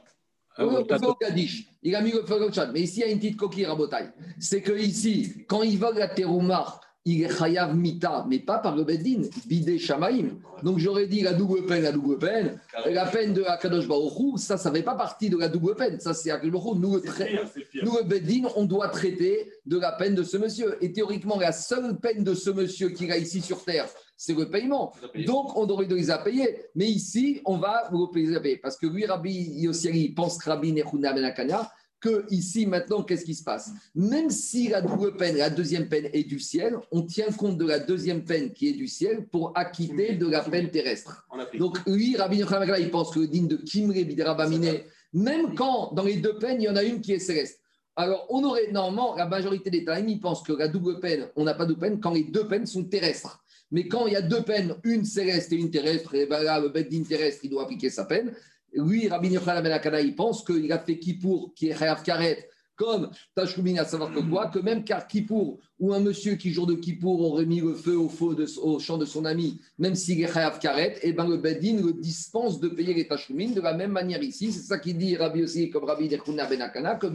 Il a mis le feu au chat. Mais ici, il y a une petite coquille rabotaille. C'est que ici, quand il vole la teroumar, il est chayav mita, mais pas par le beddin, bidé shamaim. Donc j'aurais dit la double peine, la double peine. La peine de Akadosh Baruchou, ça, ça ne fait pas partie de la double peine. Ça, c'est Akadosh Baruchou. Nous, le, nous, le beddin, on doit traiter de la peine de ce monsieur. Et théoriquement, la seule peine de ce monsieur qui a ici sur terre, c'est le paiement. Donc, on aurait dû les payer. Mais ici, on va vous payer. Parce que lui, Rabbi Yossiari pense que Rabbi Nechuna Benakanya, que ici, maintenant, qu'est-ce qui se passe? Même si la double peine, la deuxième peine est du ciel, on tient compte de la deuxième peine qui est du ciel pour acquitter de la peine terrestre. Donc, lui, Rabbi il pense que le digne de Kimre Bidrabamine, même quand dans les deux peines, il y en a une qui est céleste. Alors, on aurait, normalement, la majorité des temps, ils pensent que la double peine, on n'a pas de peine quand les deux peines sont terrestres. Mais quand il y a deux peines, une céleste et une terrestre, et ben là, le bête terrestre, il doit appliquer sa peine. Lui, Rabbi Yochanan Ben Akana, il pense qu'il a fait Kippour, qui est Khayav Karet, comme Tachoumin, à savoir que quoi? Que même car Kippour, ou un monsieur qui, jour de Kippour, aurait mis le feu au, champ de son ami, même s'il est Khayav Karet, et eh ben le Bedin le dispense de payer les Tachoumin de la même manière ici. C'est ça qu'il dit Rabbi aussi, comme Rabbi Nechuna Ben Akana, que.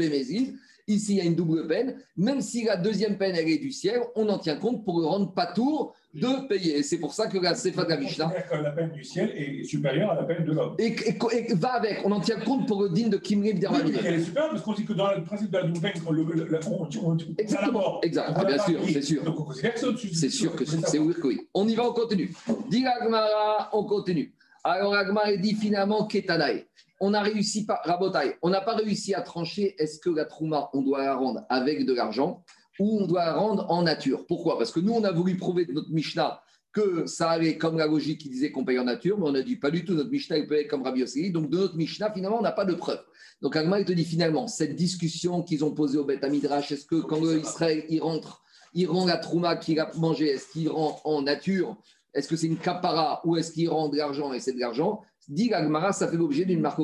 Ici, il y a une double peine. Même si la deuxième peine, elle est du ciel, on en tient compte pour le rendre pas tour de payer. C'est pour ça que la Sefa de la Mishnah. La peine du ciel est supérieure à la peine de l'homme. Et, va avec, on en tient compte pour le digne de Kimrib d'Hermanine. elle est supérieure parce qu'on dit que dans le principe de la double peine, on, le, on, on, Exactement. Exact. Ah, bien sûr, c'est sûr. Donc on considère que c'est sûr que c'est oui, oui. On y va, on continue. Dit on continue. Alors Agmara dit finalement Ketanae on a réussi pas, on n'a pas réussi à trancher est-ce que la Trouma, on doit la rendre avec de l'argent ou on doit la rendre en nature? Pourquoi? Parce que nous, on a voulu prouver de notre Mishnah que ça allait comme la logique qui disait qu'on paye en nature, mais on a dit pas du tout, notre Mishnah il être comme Rabbi Yossi. Donc de notre Mishnah, finalement, on n'a pas de preuve. Donc Agma, il te dit finalement, cette discussion qu'ils ont posée au Beth Amidrash, est-ce que quand Israël il rentre, il rend la Trouma qu'il a mangée, est-ce qu'il rend en nature? Est-ce que c'est une capara ou est-ce qu'il rend de l'argent? Et c'est de l'argent Dit Gagmara, ça fait l'objet d'une marque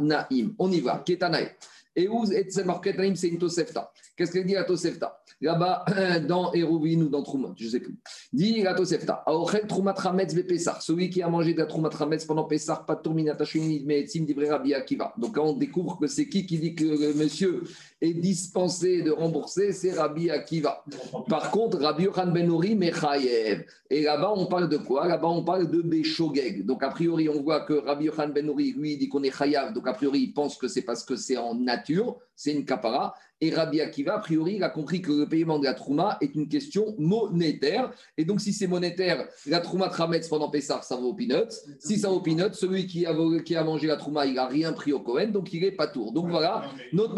Naim. On y va, Ketanaim. Et où cette marque Naim, c'est une Tosefta. Qu'est-ce qu'elle dit à Tosefta? Là-bas, dans Hérouvin ou dans Trouma, je ne sais plus. Dit la Tosefta. Aochel Troumat Rametz Pesach. Celui qui a mangé de la Troumat pendant Pesach, pas de Tourminata mais Sim Rabbi Akiva. Donc on découvre que c'est qui qui dit que monsieur est dispensé de rembourser, c'est Rabbi Akiva. Par contre, Rabbi Yohan Benouri Mechayev. Et là-bas, on parle de quoi? Là-bas, on parle de Beshogeg. Donc, a priori, on voit que Rabbi Yohan Benouri, lui, dit qu'on est Chayav. Donc, a priori, il pense que c'est parce que c'est en nature, c'est une kapara. Et Rabbi Akiva, a priori, il a compris que le paiement de la Trouma est une question monétaire. Et donc, si c'est monétaire, la Trouma Trametz pendant Pessah, ça vaut peanuts. Si ça vaut peanuts, celui qui a, qui a mangé la Trouma, il n'a rien pris au Cohen, donc il n'est pas tour. Donc voilà, notre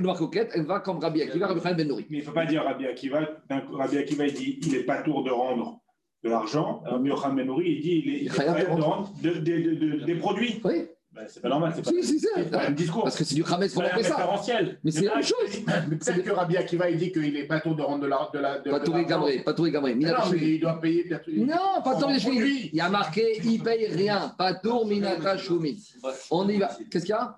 marcoquette, elle va comme Rabbi Akiva, Rabbi Ben Mais il ne faut pas dire Rabbi Akiva. Rabbi Akiva, il dit il n'est pas tour de rendre de l'argent. Rabbi Yochanan Ben il dit il est, il est de rendre des produits. Oui. Ben, c'est pas normal, c'est pas, si, si, pas un discours. Parce que c'est du Khametz pour appeler ça. Mais c'est la même chose. Peut-être que Rabbi Akiva, il dit qu'il n'est pas tour de rendre de la. De la de pas tour et Gamré, pas tour et Gamré. Non, mais il doit payer peut-être. Non, pas tour et Il y a marqué, il paye rien. Pas tour, Minata, Choumi. On y va. Qu'est-ce qu'il y a?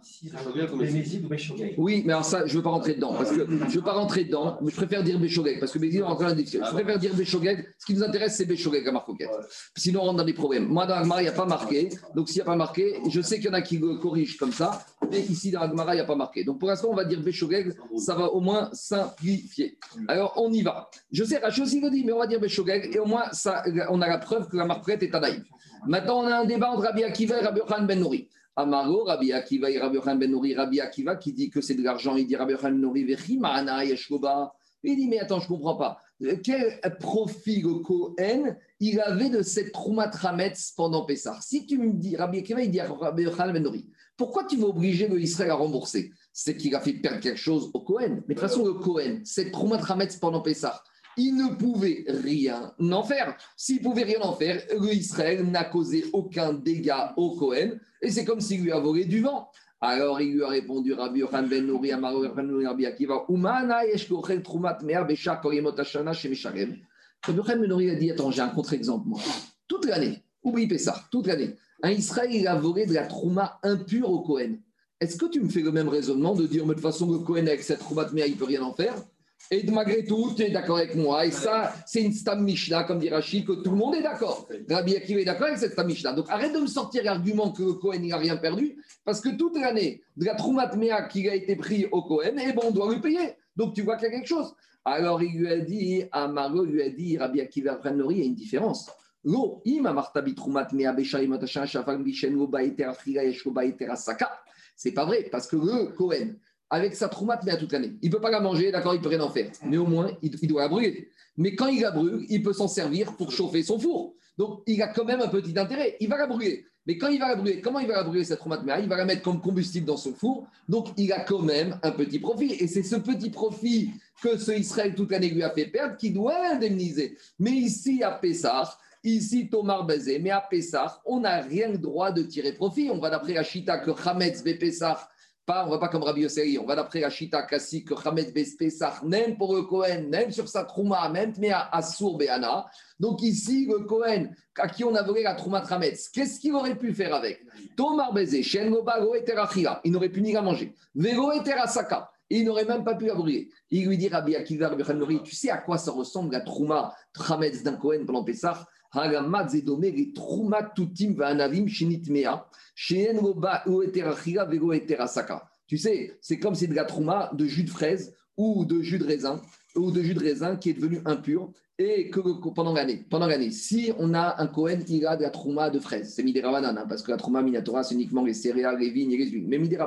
Oui, mais alors ça, je ne veux pas rentrer dedans. Parce que je ne veux pas rentrer dedans. Mais je préfère dire Béchogeg. Parce que Bézid, on rentre dans la. Je préfère dire Béchogeg. Ce qui nous intéresse, c'est Béchogeg à Marcoquette. Sinon, on rentre dans des problèmes. Moi, dans il n'y a pas marqué. Donc, s'il n'y a pas marqué, je sais qu'il y en a qui corrigent comme ça, mais ici dans Agmara, il n'y a pas marqué. Donc pour l'instant, on va dire Béchogeg, ça va au moins simplifier. Alors on y va. Je sais, Rachel aussi le dit, mais on va dire Béchogeg, et au moins ça, on a la preuve que la marque est Tanaïm. Maintenant, on a un débat entre Rabbi Akiva et Rabbi Khan Ben Nouri. Amaro, Rabbi Akiva et Rabbi Khan Ben Nouri, Rabbi Akiva qui dit que c'est de l'argent, il dit Rabbi Khan Ben Nouri, il dit, mais attends, je ne comprends pas. Quel profit le Kohen il avait de cette Troumat Rametz pendant Pessah? Si tu me dis, Rabbi Akiva, il dit à Rabbi Ben pourquoi tu vas obliger le Israël à rembourser? C'est qu'il a fait perdre quelque chose au Cohen. Mais de toute façon, le Cohen, cette Troumat pendant Pessah, il ne pouvait rien en faire. S'il pouvait rien en faire, le Israël n'a causé aucun dégât au Cohen. Et c'est comme s'il lui a volé du vent. Alors il lui a répondu Rabbi Yochanan ben ben Nouri, Rabbi Akiva, Umana yeshkochel trumat mea beshak korimot hashana chez Mesharem. Rabbi Yochanan ben Nouri a dit Attends, j'ai un contre-exemple, moi. Toute l'année, oublie Pessah, toute l'année. Un Israël, a volé de la trouma impure au Cohen. Est-ce que tu me fais le même raisonnement de dire, mais de toute façon, le Cohen, avec cette trouma de il ne peut rien en faire? Et malgré tout, tu es d'accord avec moi. Et ça, c'est une Stam Mishnah, comme dit Rachid, que tout le monde est d'accord. Rabbi Akiva est d'accord avec cette Stam Mishnah. Donc arrête de me sortir l'argument que Cohen n'a rien perdu, parce que toute l'année, de la Troumat Mea qui a été pris au Cohen, eh ben, on doit lui payer. Donc tu vois qu'il y a quelque chose. Alors il lui a dit, Amaro lui a dit, Rabbi Akiva il y a une différence. C'est pas vrai, parce que le Cohen, avec sa troumate, mais à toute l'année, il ne peut pas la manger, d'accord, il ne peut rien en faire. Mais au moins, il, doit la brûler. Mais quand il la brûle, il peut s'en servir pour chauffer son four. Donc, il a quand même un petit intérêt. Il va la brûler. Mais quand il va la brûler, comment il va la brûler cette troumate Il va la mettre comme combustible dans son four. Donc, il a quand même un petit profit. Et c'est ce petit profit que ce Israël toute l'année lui a fait perdre qui doit indemniser. Mais ici, à Pessah, Ici, Thomas Bazé, mais à Pessah, on n'a rien le droit de tirer profit. On va d'après la Chita que Hametz Pessah, On ne va pas comme Rabbi Yosseri, on va d'après la Chita classique, Hametz Bespesach, même pour le Kohen, même sur sa Trouma, même à Assour Beana. Donc ici, le Kohen, à qui on a volé la Trouma Trametz, qu'est-ce qu'il aurait pu faire avec? Tomar Bezé, Shen Gobago Eterachila, il n'aurait pu ni la manger. Vego Eterasaka, il n'aurait même pas pu la. Il lui dit Rabbi Akiva, Rabbi tu sais à quoi ça ressemble la Trouma Trametz d'un Kohen pendant Pessah? Tu sais, c'est comme c'est de la trouma de jus de fraise ou de jus de raisin ou de jus de raisin qui est devenu impur et que pendant l'année. Pendant l'année, si on a un Cohen qui a de la trouma de fraise, c'est midera hein, parce que la trouma minatora, c'est uniquement les céréales, les vignes et les huiles. Mais midera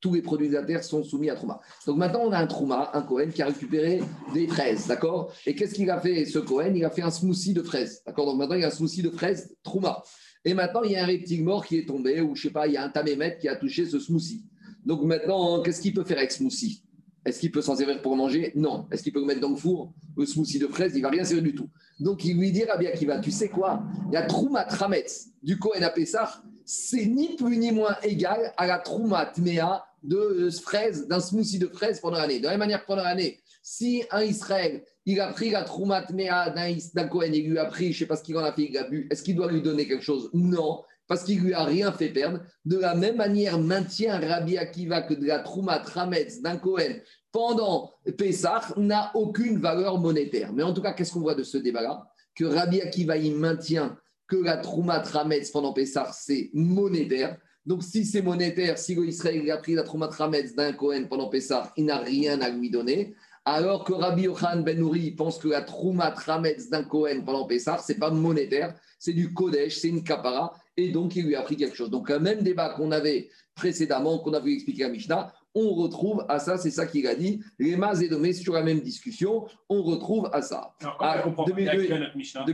tous les produits de la terre sont soumis à trouma. Donc maintenant, on a un trouma, un Cohen qui a récupéré des fraises, d'accord? Et qu'est-ce qu'il a fait, ce Cohen Il a fait un smoothie de fraises, d'accord? Donc maintenant, il y a un smoothie de fraises trouma. Et maintenant, il y a un reptile mort qui est tombé, ou je sais pas, il y a un tamémètre qui a touché ce smoothie. Donc maintenant, qu'est-ce qu'il peut faire avec ce smoothie? Est-ce qu'il peut s'en servir pour manger? Non. Est-ce qu'il peut le mettre dans le four Le smoothie de fraise, il va rien servir du tout. Donc il lui dit, Rabbi Akiva, tu sais quoi? La trouma trametz du Kohen à Pessah, c'est ni plus ni moins égal à la trouma tmea de fraise, d'un smoothie de fraise pendant l'année. De la même manière que pendant l'année, si un Israël il a pris la Troumat Mea d'un Cohen, il lui a pris, je ne sais pas ce qu'il en a fait, il a bu. Est-ce qu'il doit lui donner quelque chose? Non, parce qu'il lui a rien fait perdre. De la même manière, maintient Rabbi Akiva que de la Troumat Rametz d'un Cohen pendant Pessah n'a aucune valeur monétaire. Mais en tout cas, qu'est-ce qu'on voit de ce débat-là? Que Rabbi Akiva, il maintient que la Troumat Rametz pendant Pessah, c'est monétaire. Donc, si c'est monétaire, si Israël a pris la Troumat Rametz d'un Cohen pendant Pessah, il n'a rien à lui donner. Alors que Rabbi Yochanan Ben Nouri pense que la Trouma Trametz d'un Cohen pendant Pessah, ce n'est pas monétaire, c'est du Kodesh, c'est une kapara, et donc il lui a pris quelque chose. Donc, le même débat qu'on avait précédemment, qu'on a vu expliquer à Mishnah, on retrouve à ça, c'est ça qu'il a dit. Les mas et domés sur la même discussion, on retrouve à ça. Alors, comment Alors, comprend notre Mishnah?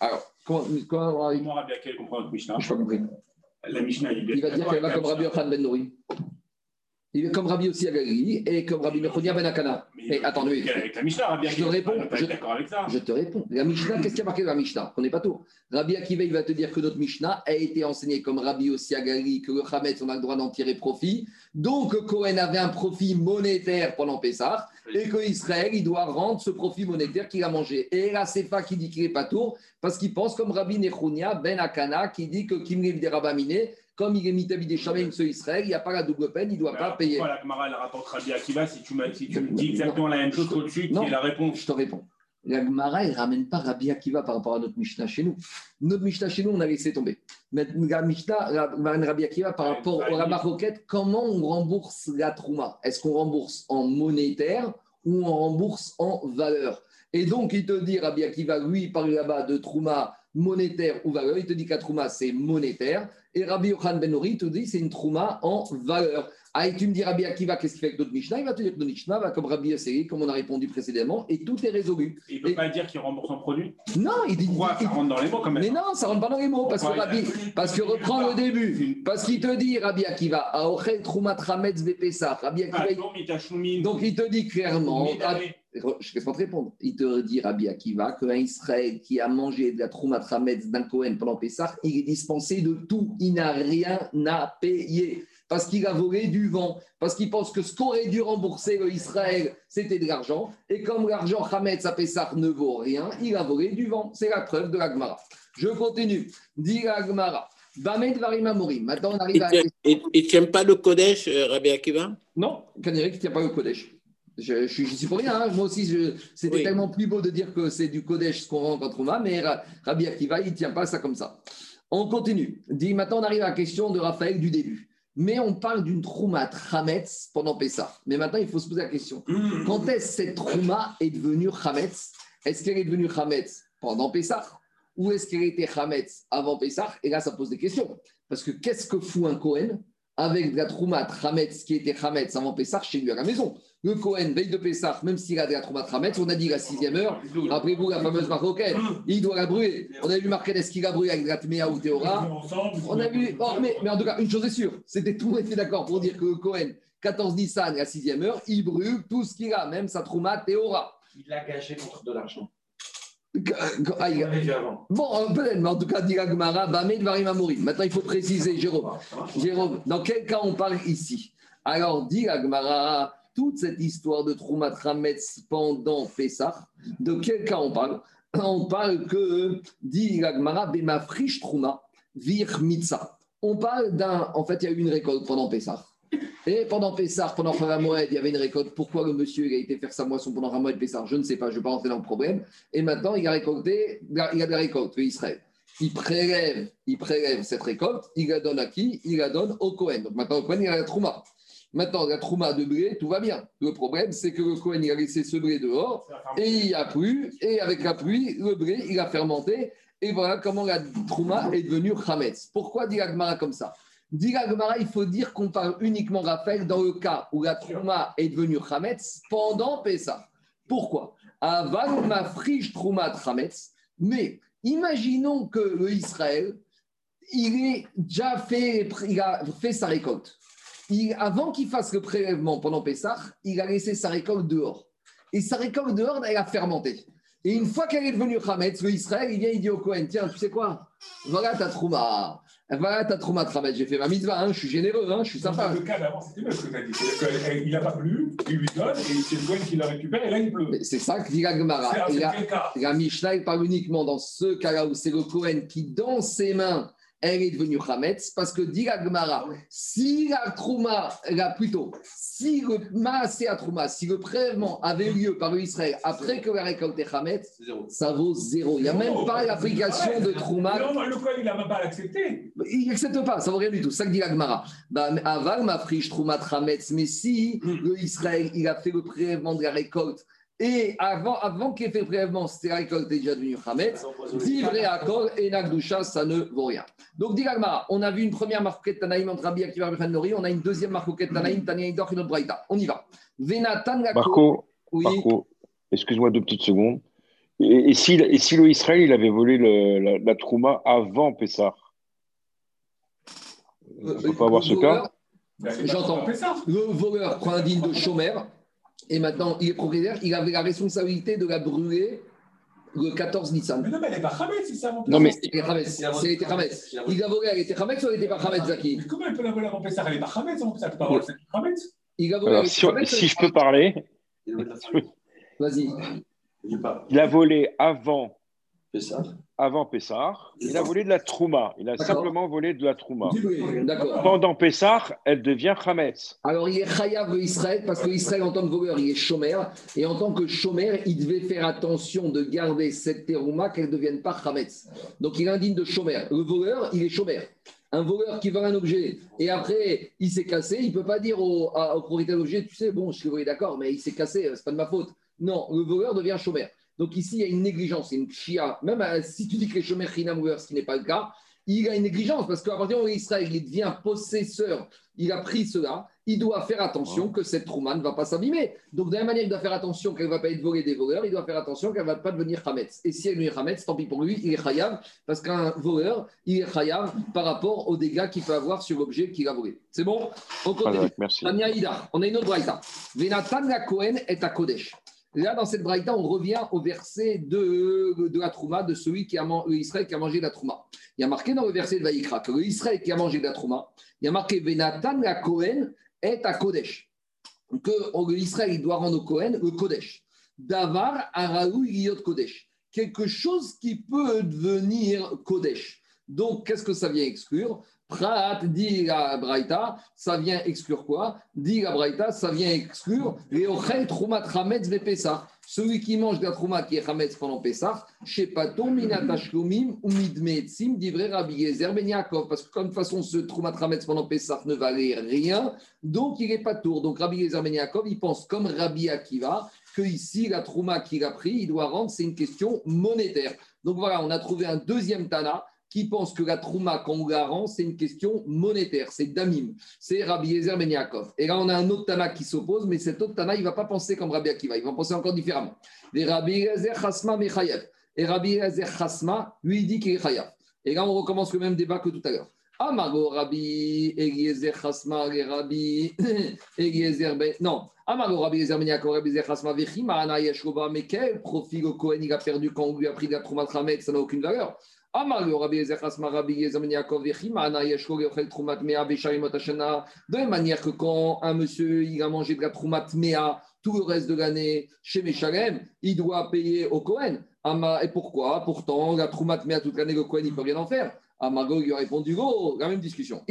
Alors, comment, comment, comment Rabbi Akel comprend notre Mishnah? Je n'ai pas compris. La Mishnah, il, il va dire qu'elle va comme Rabbi Yochanan Ben Nouri. Il est comme Rabbi aussi à Galilée et comme Rabbi Mechonia Ben Akana. Mais attendez, avec la Mishnah, Rabbi je te réponds. Je, d'accord avec ça. je te réponds. La Mishnah, qu'est-ce qui a marqué dans la Mishnah? On n'est pas tout. Rabbi Akiva, il va te dire que notre Mishnah a été enseignée comme Rabbi Galilée, que le Hametz, on a le droit d'en tirer profit. Donc, Cohen avait un profit monétaire pendant Pessah et que Israël, il doit rendre ce profit monétaire qu'il a mangé. Et là, c'est pas qui dit qu'il n'est pas tour parce qu'il pense comme Rabbi Nechonia Ben Akana qui dit que Kimriv des Rabaminé comme il est mis des Shamim sur Israël, il n'y a pas la double peine, il ne doit pas payer. Pourquoi la Gemara elle rapporte Rabbi Akiva si tu, si tu me dis exactement la même chose qu'au-dessus, qui est la réponse Je te réponds. La Gemara, elle ne ramène pas Rabbi Akiva par rapport à notre Mishnah chez nous. Notre Mishnah chez nous, on a laissé tomber. Mais la Mishnah ramène Rabbi Akiva par rapport à la maroquette. Comment on rembourse la Trouma? Est-ce qu'on rembourse en monétaire ou on rembourse en valeur? Et donc, il te dit, Rabbi Akiva, lui, il parle là-bas de Trouma monétaire ou valeur. Il te dit qu'à Trouma, c'est monétaire. Et Rabbi Yochan Ben Nori te dit c'est une Trouma en valeur. Ah, et tu me dis Rabbi Akiva, qu'est-ce qu'il fait avec d'autres Mishnah? Il va te dire que notre Mishnah va comme Rabbi Yasseri, comme on a répondu précédemment, et tout est résolu. il ne peut pas dire qu'il rembourse en produit? Non, il dit. Pourquoi Ça rentre dans les mots quand même. Mais non, ça rentre pas dans les mots, parce que Rabbi. Parce que reprends le début. Parce qu'il te dit, Rabbi Akiva, Aochel Trouma Trametz Vepesach. Rabbi Akiva. Donc il te dit clairement. Je vais pas te répondre. Il te dit, Rabbi Akiva, qu'un Israël qui a mangé de la Trouma Trametz d'un Cohen pendant Pessah, il est dispensé de tout. Il n'a rien à payer parce qu'il a volé du vent, parce qu'il pense que ce qu'aurait dû rembourser le Israël, c'était de l'argent. Et comme l'argent Hametz à Pessah ne vaut rien, il a volé du vent. C'est la preuve de la Gemara. Je continue. Dit la Gemara. Maintenant, on arrive à. Il ne tient pas le Kodesh, euh, Rabbi Akiva? Non, Kanirek ne tient pas le Kodesh. Je, je, suis pour rien. Hein. Moi aussi, c'était tellement plus beau de dire que c'est du Kodesh ce qu'on rend contre moi, mais Rabbi Akiva, il ne tient pas ça comme ça. On continue. Dit, maintenant, on arrive à la question de Raphaël du début. Mais on parle d'une trouma Hametz pendant Pessah. Mais maintenant, il faut se poser la question. Mmh. Quand est-ce que cette trouma est devenue Hametz? Est-ce qu'elle est devenue Hametz pendant Pessah? Ou est-ce qu'elle était Hametz avant Pessah? Et là, ça pose des questions. Parce que qu'est-ce que fout un Kohen avec de la trouma Hametz qui était Hametz avant Pessah chez lui à la maison? Le Cohen, veille de Pessah, même s'il a de la on a dit la sixième heure, après vous, la fameuse marocaine, il doit la brûler. On a vu marqué est-ce qu'il a brûlé avec de la Tméa ou Théora On a vu, oh, mais, mais, en tout cas, une chose est sûre, c'était tout était d'accord pour dire que le Cohen, 14 Nissan, la sixième heure, il brûle tout ce qu'il a, même sa Trouma Théora. Il l'a gâché contre de l'argent. Bon, peut-être, mais en tout cas, dit Gmara, Maintenant, il faut préciser, Jérôme. Jérôme, dans quel cas on parle ici? Alors, dit Agmara, toute cette histoire de Troumat Hametz pendant Pessah, de quel cas on parle? On parle que, dit Agmara, Bema Frisch Trouma, Vir Mitza. On parle d'un. En fait, il y a eu une récolte pendant Pessah. Et pendant Pessah, pendant Moed, il y avait une récolte. Pourquoi le monsieur il a été faire sa moisson pendant Ramoed Pessah? Je ne sais pas, je ne vais pas rentrer dans le problème. Et maintenant, il a récolté, il a de la récolte, Israël. Il prélève, il prélève cette récolte, il la donne à qui? Il la donne au Cohen. Donc maintenant, au Cohen, il a la Trouma. Maintenant, la Trouma de blé, tout va bien. Le problème, c'est que le Cohen, il a laissé ce blé dehors et il y a plu. Et avec la pluie, le blé, il a fermenté. Et voilà comment la Trouma est devenue Hametz. Pourquoi dit Agmara comme ça? Dit Agmara, il faut dire qu'on parle uniquement, Raphaël, dans le cas où la Trouma est devenue Hametz pendant Pessah. Pourquoi? Avant ma friche Trouma Hametz, mais imaginons que le Israël, il, est déjà fait, il a fait sa récolte. Avant qu'il fasse le prélèvement pendant Pessah, il a laissé sa récolte dehors. Et sa récolte dehors, elle a fermenté. Et une fois qu'elle est devenue Hametz, le Israël, il vient, il dit au Cohen, tiens, tu sais quoi? Voilà ta trouma. Voilà ta trouma Hametz. J'ai fait ma mitzvah, hein, je suis généreux, hein, je suis sympa. Le cas d'avant, c'était ce que tu as dit. Il n'a pas plu, il lui donne, et c'est le Cohen qui la récupère, et là, il pleut. C'est ça que dit la Gemara. La, la Mishnah, il parle uniquement dans ce cas-là où c'est le Cohen qui, dans ses mains, elle est devenue Hametz parce que dit Gmara, si la Trouma, là plutôt, si le Maasé à Trouma, si le prélèvement avait lieu par Israël après que la récolte est Hametz, ça vaut zéro. Il n'y a même pas l'application de Trouma. Non, le quoi, il n'a même pas l'accepté. Il n'accepte pas, ça vaut rien du tout. Ça que dit Gmara. Bah, Aval ma friche Trouma Hametz, mais si le Israël, il a fait le prélèvement de la récolte et avant, avant qu'il ait fait le prélèvement, c'était la récolte déjà devenue Hametz. Divré accord et Nagdusha, ça ne vaut rien. Donc, dit on a vu une première marquette Tanaïm entre Rabbi Akiva et Nori, on a une deuxième marquette Tanaïm, Tanaïm Dor et notre Braïta. On y va. Venatan Marco, oui. Marco excuse-moi deux petites secondes. Et, si, et si le Israël il avait volé le, la, Trouma avant Pessah? On ne peut pas avoir ce cas? J'entends. Le voleur prend un digne de chômeur et maintenant il est propriétaire, il avait la responsabilité de la brûler le 14 Nissan. Mais non, mais elle n'est pas Hametz, c'est ça Non, mais c'est était Hametz. Il a volé, elle était Hametz ou elle n'était pas Hametz, Zaki mais Comment elle peut la voler avant Pessah Elle n'est pas Hametz avant Pessah, elle peut pas voler Il a volé, Alors, si, si je peux parler. Vas-y. Il a volé avant Pessah avant Pessah, il a volé de la Trouma. Il a simplement volé de la Trouma. Pendant Pessah, elle devient Hametz. Alors il est Chayav Israël parce qu'Israël, en tant que voleur, il est chômeur. Et en tant que chômeur, il devait faire attention de garder cette terouma qu'elle ne devienne pas Hametz. Donc il est indigne de chômeur. Le voleur, il est chômeur. Un voleur qui vend un objet et après il s'est cassé, il ne peut pas dire au, au propriétaire de l'objet, tu sais, bon, je suis d'accord, mais il s'est cassé, c'est pas de ma faute. Non, le voleur devient chômeur. Donc ici, il y a une négligence, une chia. Même euh, si tu dis que les chômeurs ce qui n'est pas le cas, il a une négligence parce qu'à partir du moment où Israël il devient possesseur, il a pris cela, il doit faire attention que cette trouma ne va pas s'abîmer. Donc, de la même manière, il doit faire attention qu'elle ne va pas être volée des voleurs, il doit faire attention qu'elle ne va pas devenir Hametz. Et si elle devient Hametz, tant pis pour lui, il est Chayav, parce qu'un voleur, il est Chayav par rapport aux dégâts qu'il peut avoir sur l'objet qu'il a volé. C'est bon? On continue. merci. On a une autre braïta. Venatan la Kohen est à Kodesh. Là, dans cette braïta, on revient au verset de, la Trouma, de celui qui a Israël qui a mangé la Trouma. Il y a marqué dans le verset de Vaïkra que l'Israël qui a mangé la Trouma, il y a marqué Venatan la Kohen est à Kodesh. Que l'Israël doit rendre au Kohen le Kodesh. Davar Araou Yot Kodesh. Quelque chose qui peut devenir Kodesh. Donc, qu'est-ce que ça vient exclure? Prat, dit la Braïta, ça vient exclure quoi? Dit la Braïta, ça vient exclure Leochel Troumat Hametz Pesach. Celui qui mange de la Troumat qui est Hametz pendant Pesach, Shepaton Minatashloumim ou Midmetzim, dit vrai Rabbi Yezer Ben. Parce que, comme de toute façon, ce Troumat Hametz pendant Pesach ne valait rien, donc il n'est pas tour. Donc Rabbi Yezer Ben il pense comme Rabbi Akiva que ici, la Trouma qu'il a pris, il doit rendre, c'est une question monétaire. Donc voilà, on a trouvé un deuxième Tana qui pense que la trouma, quand on la c'est une question monétaire, c'est damim, c'est Rabbi Yezer Ben Yaakov. Et là, on a un autre Tana qui s'oppose, mais cet autre Tana, il ne va pas penser comme Rabbi Akiva, il va penser encore différemment. Et Rabbi Yezer Chasma Mechayev. Et Rabbi Yezer Chasma, lui, il dit qu'il est Chayav. Et là, on recommence le même débat que tout à l'heure. Amago Rabbi Eliezer Chasma Rabbi Eliezer Ben. Non. Amago Rabbi Eliezer Ben Yaakov Rabbi Eliezer Chasma Vechima Ana Yeshova. Mais quel profil au Kohen il a perdu quand on lui a pris de la Troumat ça n'a aucune valeur. De la manière que quand un monsieur il a mangé de la troumat mea tout le reste de l'année chez Meshalem, il doit payer au Cohen. Et pourquoi Pourtant, la troumat mea toute l'année, le Cohen, il peut rien en faire. Amago lui a répondu Go, la même discussion.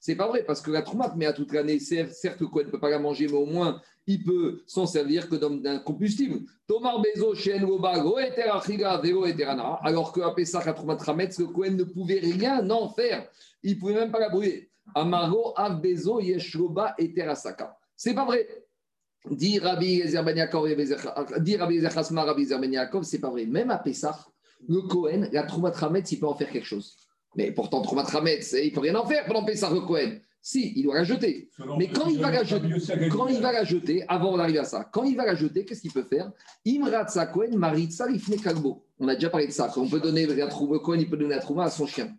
C'est pas vrai, parce que la troumat mea toute l'année, certes, le Cohen ne peut pas la manger, mais au moins, il peut s'en servir que d'un combustible. Tomar Bezo, Shen alors qu'à Pesach, à Troumat le Cohen ne pouvait rien en faire. Il ne pouvait même pas la brûler. Amargo, Bezo, Yeshroba et Terasaka. C'est pas vrai. Dit Rabbi Zerchasma, Rabbi Zerbenyakov, c'est pas vrai. Même à Pesach, le Cohen, la Troumat Hametz, il peut en faire quelque chose. Mais pourtant, Troumat Hametz, il ne peut rien en faire pendant Pesach, le Cohen. Si, il doit la jeter. Mais quand il, va la jeter, quand il va la jeter, avant d'arriver à ça, quand il va la jeter, qu'est-ce qu'il peut faire? Imratsa Kohen Maritza Kalbo. On a déjà parlé de ça. On peut donner la trouva, Kohen, il peut donner la trouva à son chien.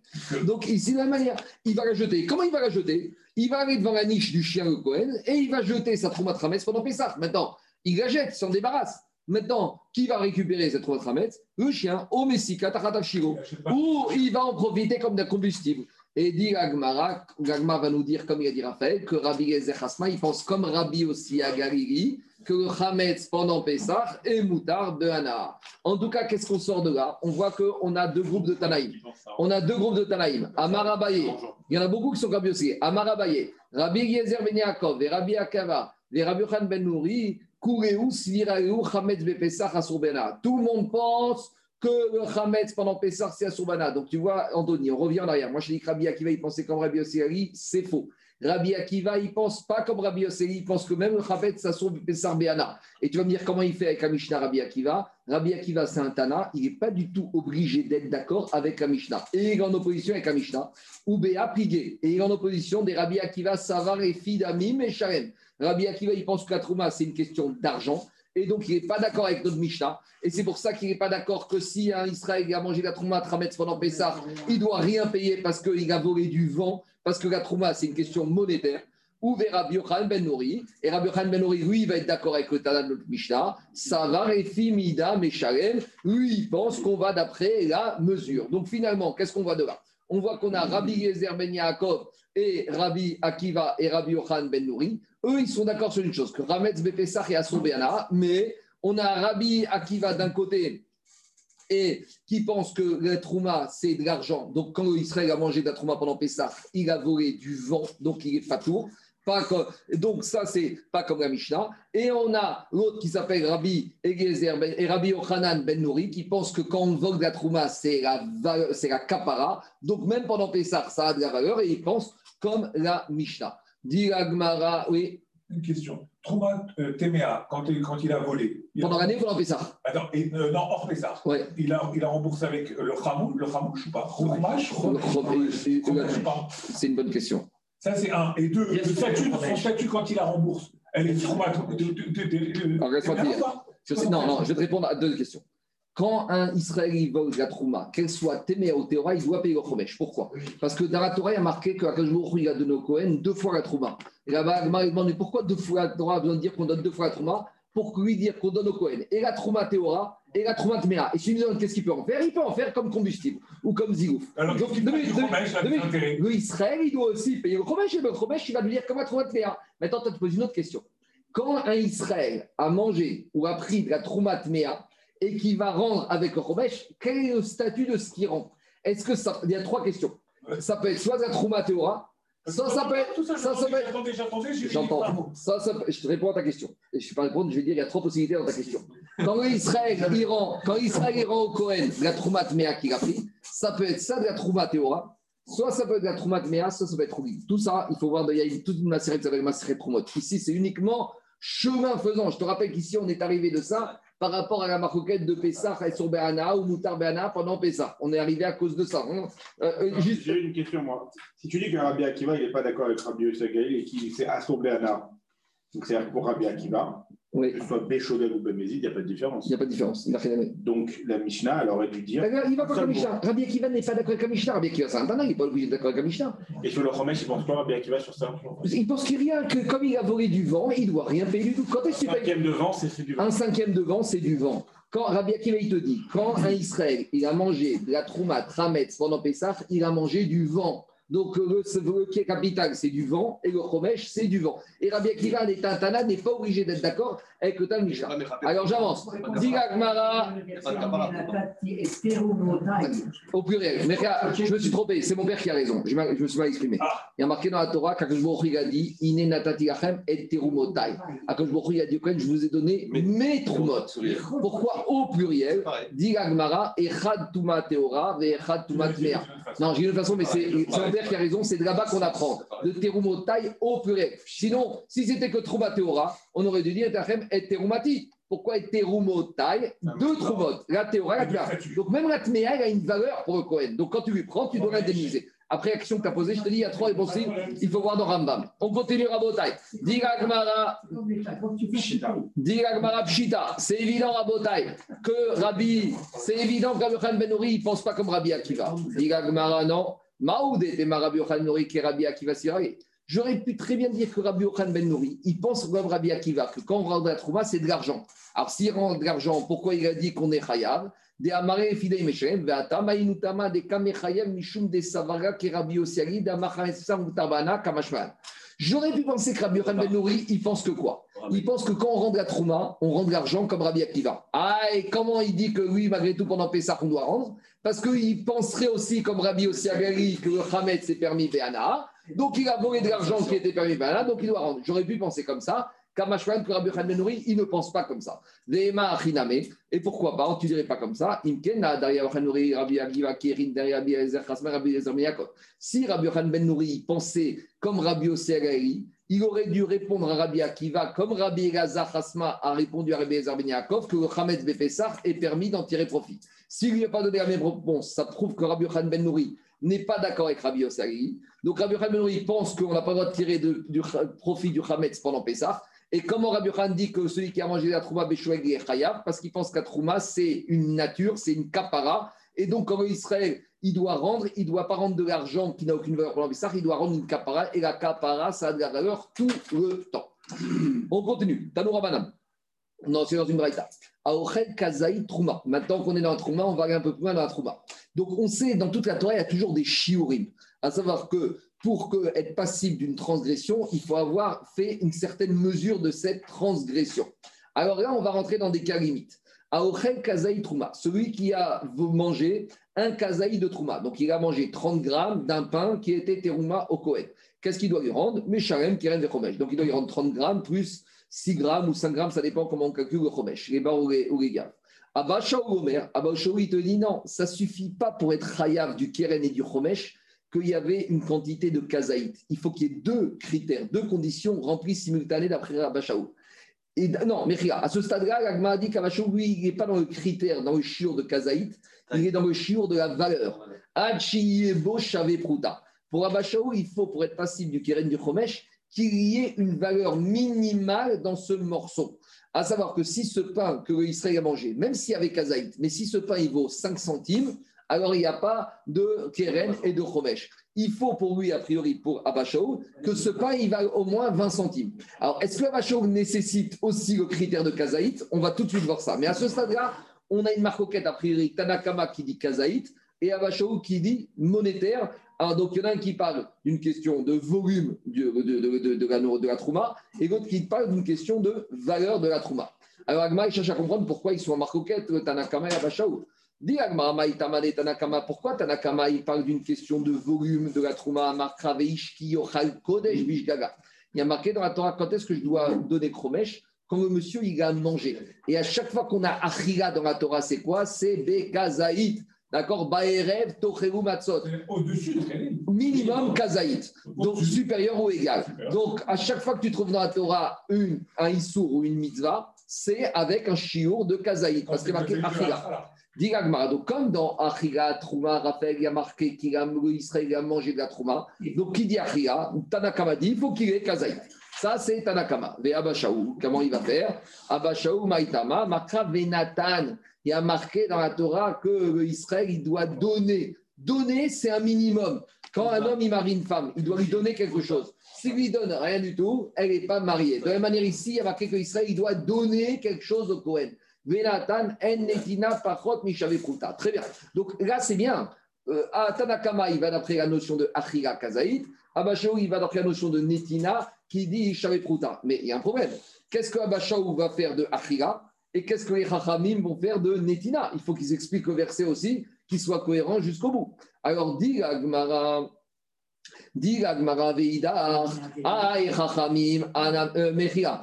Donc ici, de la manière, il va la jeter. Comment il va la jeter? Il va aller devant la niche du chien, le Kohen, et il va jeter sa trouva Trametz pendant Pessah. Maintenant, il la jette, il s'en débarrasse. Maintenant, qui va récupérer cette trouva Trametz Le chien, au Messika, Shiro. Ou il va en profiter comme d'un combustible. Et dit Gagmara, Gagma va nous dire, comme il a dit Raphaël, que Rabbi Gezer il pense comme Rabbi aussi à Galili, que le Hametz pendant Pessah est moutard de Hana. En tout cas, qu'est-ce qu'on sort de là? On voit qu'on a deux groupes de Tanaïm. On a deux groupes de Tanaïm. Amarabaye, il y en a beaucoup qui sont Rabbi aussi. Amarabaye, Rabbi Gezer Ben Yaakov, et Rabbi Akava, et Rabbi Khan Ben Nouri, Kureou, Sviraou, Hametz Bepessah, Asur Tout le monde pense que le Hametz pendant Pessah, c'est à. Donc tu vois, Anthony, on revient en arrière. Moi, je dis que Rabbi Akiva, il pensait comme Rabbi Osseri, c'est faux. Rabbi Akiva, il pense pas comme Rabbi Osseri, il pense que même le Hametz, ça sauve Pessah Béana. Et tu vas me dire comment il fait avec la Mishnah Rabbi Akiva? Rabbi Akiva, c'est un Tana, il n'est pas du tout obligé d'être d'accord avec la Mishnah. Et il est en opposition avec la Mishnah. Ou Béa Prigué. Et il est en opposition des Rabbi Akiva, Savar et Fidamim et Sharem. Rabbi Akiva, il pense que la Trouma, c'est une question d'argent et donc il n'est pas d'accord avec notre Mishnah. Et c'est pour ça qu'il n'est pas d'accord que si Israël a mangé la trouma Trametz pendant Pessah, il doit rien payer parce qu'il a volé du vent, parce que la trouma, c'est une question monétaire. Ou vers Rabbi Ben Nori. Et Rabbi Ben Nori, lui, il va être d'accord avec le Tana de notre Mishnah. Ça va, Mida, Meshalem. Lui, il pense qu'on va d'après la mesure. Donc finalement, qu'est-ce qu'on voit de là? On voit qu'on a Rabbi Yezer Ben Yaakov et Rabbi Akiva et Rabbi Yochanan Ben Nouri. Eux, ils sont d'accord sur une chose, que Rametz Bepessach et Asson mais on a Rabbi Akiva d'un côté et qui pense que la trouma, c'est de l'argent. Donc, quand Israël a mangé de la trouma pendant Pessah, il a volé du vent, donc il est pas donc, ça, c'est pas comme la Mishnah. Et on a l'autre qui s'appelle Rabbi Eliezer ben, et Rabbi Yochanan Ben Nouri qui pense que quand on vole de la trouma, c'est la, c'est la kapara. Donc, même pendant Pessah, ça a de la valeur et il pense comme la Mishnah. Dit oui. Une question. Trouma euh, Téméa, quand, quand, il a volé. Pendant l'année ou pendant Pessah? Et, euh, Non, hors Pessah. Ouais. Il, a, il a remboursé avec le Khamou, le Khamou, je ne sais pas. C'est une bonne question. Ça, c'est un. Et deux, le statut, son statut quand il la rembourse, elle est Trouma. Non, non, je vais te répondre à deux questions. Quand un Israélien vole la Trouma, qu'elle soit témé au Théora, il doit payer le Chomesh. Pourquoi? Parce que dans la Torah, il y a marqué qu'Akajbourou, il a donné au Kohen deux fois la Trouma. Et là-bas, il demande pourquoi deux fois la Torah? A besoin de dire qu'on donne deux fois la Trouma Pour lui dire qu'on donne au Kohen et la Trouma Théora et la Trouma Tméa. Et si demande qu'est-ce qu'il peut en faire, il peut en faire comme combustible ou comme zigouf. Alors, Donc, de, de, le Israël, il doit aussi payer le Chomesh et le Chomesh, il va lui dire comme la Trouma Tméa. Maintenant, tu te poses une autre question. Quand un Israël a mangé ou a pris de la Trouma Tméa, et qui va rendre avec le Chomesh, quel est le statut de ce qui rend? Est-ce que ça. Il y a trois questions. Ça peut être soit la Trouma Théora, ça, ça peut être. Ça, ça être. J'entends. Ça, ça, je te réponds à ta question. Et je ne vais pas répondre, je vais dire il y a trois possibilités dans ta question. Quand Israël, il rend, quand Israël rend au Cohen la Trouma Tméa qu'il a pris, ça peut être ça de la Trouma Théora, soit ça peut être la Trouma Tméa, soit ça peut être Rougi. Tout ça, il faut voir, il y a toute une série qui s'appelle Maseret Troumot. Ici, c'est uniquement chemin faisant. Je te rappelle qu'ici, on est arrivé de ça par rapport à la maroquette de Pessah sur Béana ou Moutar Béana pendant Pessah. On est arrivé à cause de ça. Hein. Euh, euh, j'ai une question, moi. Si tu dis que Rabbi Akiva n'est pas d'accord avec Rabbi Yosef et qu'il c'est Asur Béana, donc c'est pour Rabbi Akiva, Oui. Que ce soit ou Bémézid, il n'y a pas de différence. Il n'y a pas de différence. Donc la Mishnah, elle aurait dû dire. Il va pas comme Mishnah. Rabbi Akiva n'est pas d'accord avec la Mishnah. Rabbi Akiva, c'est un il n'est pas obligé d'être d'accord avec la Mishnah. Et sur le Chomesh, il pense quoi, Rabbi Akiva, sur ça Il pense qu'il rien, que comme il a volé du vent, il ne doit rien payer du tout. Quand est-ce un cinquième de vent, c'est du vent. Un cinquième de vent, c'est du vent. Quand Rabbi Akiva, il te dit, quand un Israël, il a mangé de la trouma, trametz pendant Pessah, il a mangé du vent. Donc le, le qui est capital, c'est du vent, et le chomesh, c'est du vent. Et Rabbi Akiva, les Tantana, n'est pas obligé d'être d'accord avec le Tal Alors j'avance. Digagmara. Au pluriel. Je me suis trompé, c'est mon père qui a raison. Je, me suis mal exprimé. Il y a marqué dans la Torah qu'Akash a dit Ine natati lachem et terumotai. Il a dit je vous ai donné mes trumot. Pourquoi au pluriel Digagmara, echad tuma teora, ve echad tuma mea. Non, j'ai une façon, mais c'est mon père qui a raison, c'est de là-bas qu'on apprend. De terumotai au pluriel. Sinon, si c'était que truma teora, on aurait dû dire Tachem et terumati. Pourquoi et terumotai Deux trumot. La théora, la Donc même la elle a une valeur pour le Cohen. Donc quand tu lui prends, tu dois l'indemniser. Après l'action que tu as posée, je te dis, il y a trois réponses il faut voir dans Rambam. On continue Rabotai. Diragmara Pshita. C'est évident, Rabotai, que Rabbi, c'est évident que Rabbi il ne pense pas comme Rabbi Akiva. Diragmara, non. Maoud était Rabbi Khan Benouri qui est Rabbi Akiva Siraï. J'aurais pu très bien dire que Rabbi Ochan Ben Nouri, il pense comme Rabbi Akiva, que quand on rend la trouma, c'est de l'argent. Alors s'il rend de l'argent, pourquoi il a dit qu'on est chayav? De amare fidei meshem, ve'atama inutama de mishum de savara ke Rabbi Osiali, d'amachamesam utabana kamashman. J'aurais pu penser que Rabbi Ochan Ben Nouri, il pense que quoi? Il pense que quand on rend de la trouma, on rend de l'argent comme Rabbi Akiva. Ah, et comment il dit que oui, malgré tout, pendant Pessah, on doit rendre? Parce qu'il penserait aussi, comme Rabbi Osiali, que le Hamed s'est permis Béana. Donc il a volé de l'argent qui était permis là, donc il doit rendre. J'aurais pu penser comme ça. Kamashwan, que Rabbi Benouri, il ne pense pas comme ça. Et pourquoi pas, tu dirais pas comme ça. Si Rabbi Ben Nouri pensait comme Rabbi Oseagari, il aurait dû répondre à Rabbi Akiva comme Rabbi Elazar Hasma a répondu à Rabbi Elazar Ben que le Hamed Bepessar est permis d'en tirer profit. S'il lui a pas donné la même réponse, ça prouve que Rabbi Ben Nouri n'est pas d'accord avec Rabbi Osari. Donc Rabbi Khan pense qu'on n'a pas le droit de tirer du profit du Hametz pendant Pessah. Et comment Rabbi Khan dit que celui qui a mangé la trouma Beshoueg est Chayav Parce qu'il pense qu'à trouma, c'est une nature, c'est une kapara. Et donc, comme Israël, il doit rendre, il ne doit pas rendre de l'argent qui n'a aucune valeur pour Pessah, il doit rendre une kapara. Et la kapara, ça a de la valeur tout le temps. On continue. Tanoura Banam. Non, c'est dans une braïta. Aochel Kazaï Trouma. Maintenant qu'on est dans la Trouma, on va aller un peu plus loin dans la Trouma. Donc on sait, dans toute la Torah, il y a toujours des shiurim. À savoir que pour que, être passible d'une transgression, il faut avoir fait une certaine mesure de cette transgression. Alors là, on va rentrer dans des cas limites. Aochel Kazaï Trouma. Celui qui a mangé un Kazaï de Trouma. Donc il a mangé 30 grammes d'un pain qui était Terouma au Kohen. Qu'est-ce qu'il doit lui rendre? Meshalem qui de Donc il doit lui rendre 30 grammes plus 6 grammes ou 5 grammes, ça dépend comment on calcule le chomesh, les bas ou les, ou les gaves. Abba Omer, il te dit non, ça suffit pas pour être chayav du keren et du chomesh qu'il y avait une quantité de kazaït. Il faut qu'il y ait deux critères, deux conditions remplies simultanées d'après Abba Non, mais regarde, à ce stade-là, l'agma dit qu'Abba lui, il n'est pas dans le critère, dans le chiur de kazaït, il est dans le chiur de la valeur. Pour Abba il faut, pour être passible du keren du chomesh, qu'il y ait une valeur minimale dans ce morceau. À savoir que si ce pain que Israël a mangé, même s'il y avait kazaït, mais si ce pain il vaut 5 centimes, alors il n'y a pas de keren et de chomesh. Il faut pour lui, a priori, pour Abachou, que ce pain il vaut au moins 20 centimes. Alors, est-ce que Abachou nécessite aussi le critère de kazaït? On va tout de suite voir ça. Mais à ce stade-là, on a une marcoquette, a priori, Tanakama qui dit kazaït et Abachou qui dit monétaire alors, donc, il y en a un qui parle d'une question de volume de, la, la trouma et l'autre qui parle d'une question de valeur de la trouma. Alors, Agma, il cherche à comprendre pourquoi ils sont en marcoquette, Tanakama et Tanakama, pourquoi Tanakama, il parle d'une question de volume de la trouma, Kodesh, Bishgaga. Il y a marqué dans la Torah quand est-ce que je dois donner Kromesh? Quand le monsieur il a mangé. Et à chaque fois qu'on a Achira dans la Torah, c'est quoi? C'est Bekazaït. D'accord? Baerev, Tocheru Matzot. Au-dessus de Minimum Kazaït. Donc supérieur ou égal. Donc à chaque fois que tu trouves dans la Torah une, un Issour ou une mitzvah, c'est avec un chiour de Kazaït. Parce qu'il y a Donc, comme dans Achila, Trouma, Raphaël, il y a marqué qu'il a, Israël a mangé de la Trouma. Donc, qui dit Achila Tanakama dit il faut qu'il ait Kazaït. Ça, c'est Tanakama. Ve Abashaou, comment il va faire? Abashaou Maïtama, Makra Venatan. Il y a marqué dans la Torah que Israël, il doit donner. Donner, c'est un minimum. Quand un homme, il marie une femme, il doit lui donner quelque chose. S'il lui donne rien du tout, elle n'est pas mariée. De la même manière, ici, il y a marqué qu'Israël, il doit donner quelque chose au Kohen. Venatan en netina pachot mishavekuta. Très bien. Donc là, c'est bien. Euh, Tanakama, il va d'après la notion de Achira Kazaït. Abashaou, il va d'après la notion de Netina qui dit Shavepruta. Mais il y a un problème. Qu'est-ce que Abashaou va faire de Achira et qu'est-ce que les Chachamim vont faire de Netina? Il faut qu'ils expliquent le verset aussi, qu'il soit cohérent jusqu'au bout. Alors, dit Agmara. Dit Agmara Veidar, Aïe Chachamim, Mechia,